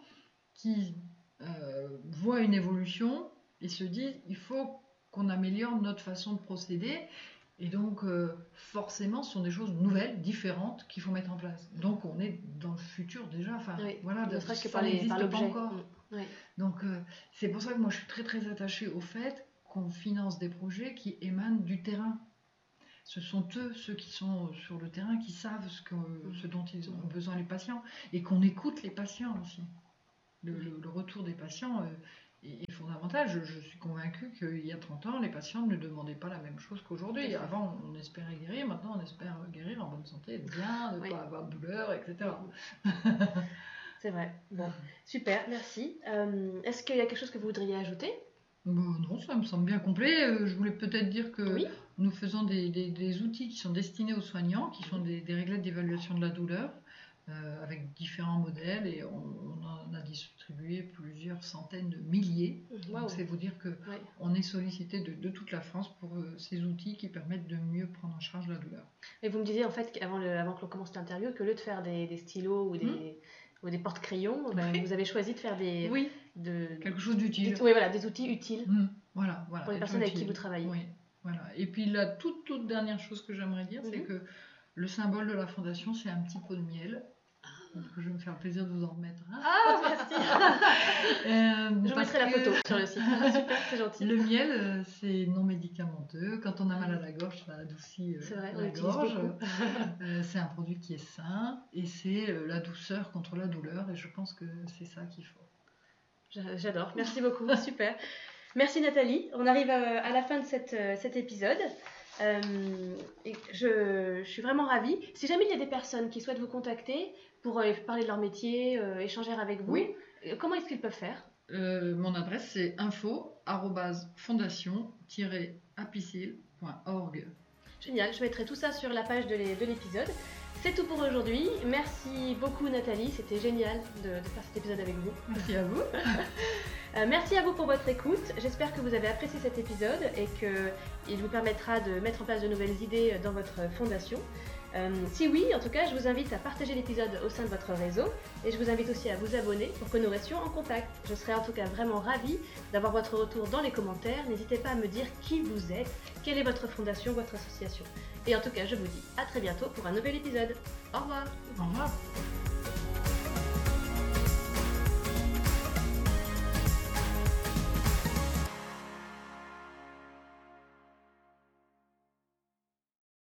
qui euh, voient une évolution et se disent il faut qu'on améliore notre façon de procéder. Et donc, euh, forcément, ce sont des choses nouvelles, différentes qu'il faut mettre en place. Donc, on est dans le futur déjà. Enfin, voilà, serait que par, l'objet. encore. Mm. Donc, euh, c'est pour ça que moi, je suis très, très attachée au fait qu'on finance des projets qui émanent du terrain ce sont eux, ceux qui sont sur le terrain, qui savent ce, que, ce dont ils ont besoin les patients et qu'on écoute les patients aussi. Le, retour des patients euh, est, fondamental. Je, suis convaincue qu'il y a 30 ans, les patients ne demandaient pas la même chose qu'aujourd'hui. Avant, on espérait guérir, maintenant, on espère guérir en bonne santé, bien, ne pas avoir de douleur, etc. C'est vrai. Bon, super, merci. Euh, est-ce qu'il y a quelque chose que vous voudriez ajouter? Non, ça me semble bien complet. Euh, je voulais peut-être dire que nous faisons des, outils qui sont destinés aux soignants, qui sont des, réglettes d'évaluation de la douleur, euh, avec différents modèles, et on, en a distribué plusieurs centaines de milliers. c'est vous dire que on est sollicité de, toute la France pour euh, ces outils qui permettent de mieux prendre en charge la douleur. Et vous me disiez en fait avant, avant que l'on commence l'interview que lieu de faire des, stylos ou des, ou des porte-crayons, ben, vous avez choisi de faire des oui de quelque chose d'utile. Oui, voilà, des outils utiles. Mmh, voilà, voilà. Pour les personnes avec qui vous travaillez. Oui, voilà. Et puis la toute toute dernière chose que j'aimerais dire, c'est mmh. que le symbole de la fondation, c'est un petit pot de miel. Donc, je vais me faire plaisir de vous en remettre. Ah, merci. euh, je mettrai la photo sur le site. Super, c'est gentil. Le miel, euh, c'est non médicamenteux. Quand on a mal à la gorge, ça adoucit euh, la gorge. Euh, c'est un produit qui est sain et c'est la douceur contre la douleur. Et je pense que c'est ça qu'il faut. J'adore, merci beaucoup, super. Merci Nathalie, on arrive à, la fin de cette, euh, cet épisode. Euh, et je, suis vraiment ravie. Si jamais il y a des personnes qui souhaitent vous contacter pour euh, parler de leur métier, échanger avec vous, comment est-ce qu'ils peuvent faire? Mon adresse c'est info-fondation-apicil.org. Génial, je mettrai tout ça sur la page de l'épisode. C'est tout pour aujourd'hui. Merci beaucoup Nathalie, c'était génial de, faire cet épisode avec vous. Merci à vous. Euh, merci à vous pour votre écoute. J'espère que vous avez apprécié cet épisode et qu'il vous permettra de mettre en place de nouvelles idées dans votre fondation. Euh, si oui, en tout cas, je vous invite à partager l'épisode au sein de votre réseau et je vous invite aussi à vous abonner pour que nous restions en contact. Je serai en tout cas vraiment ravie d'avoir votre retour dans les commentaires. N'hésitez pas à me dire qui vous êtes, quelle est votre fondation, votre association. Et en tout cas, je vous dis à très bientôt pour un nouvel épisode. Au revoir. Au revoir.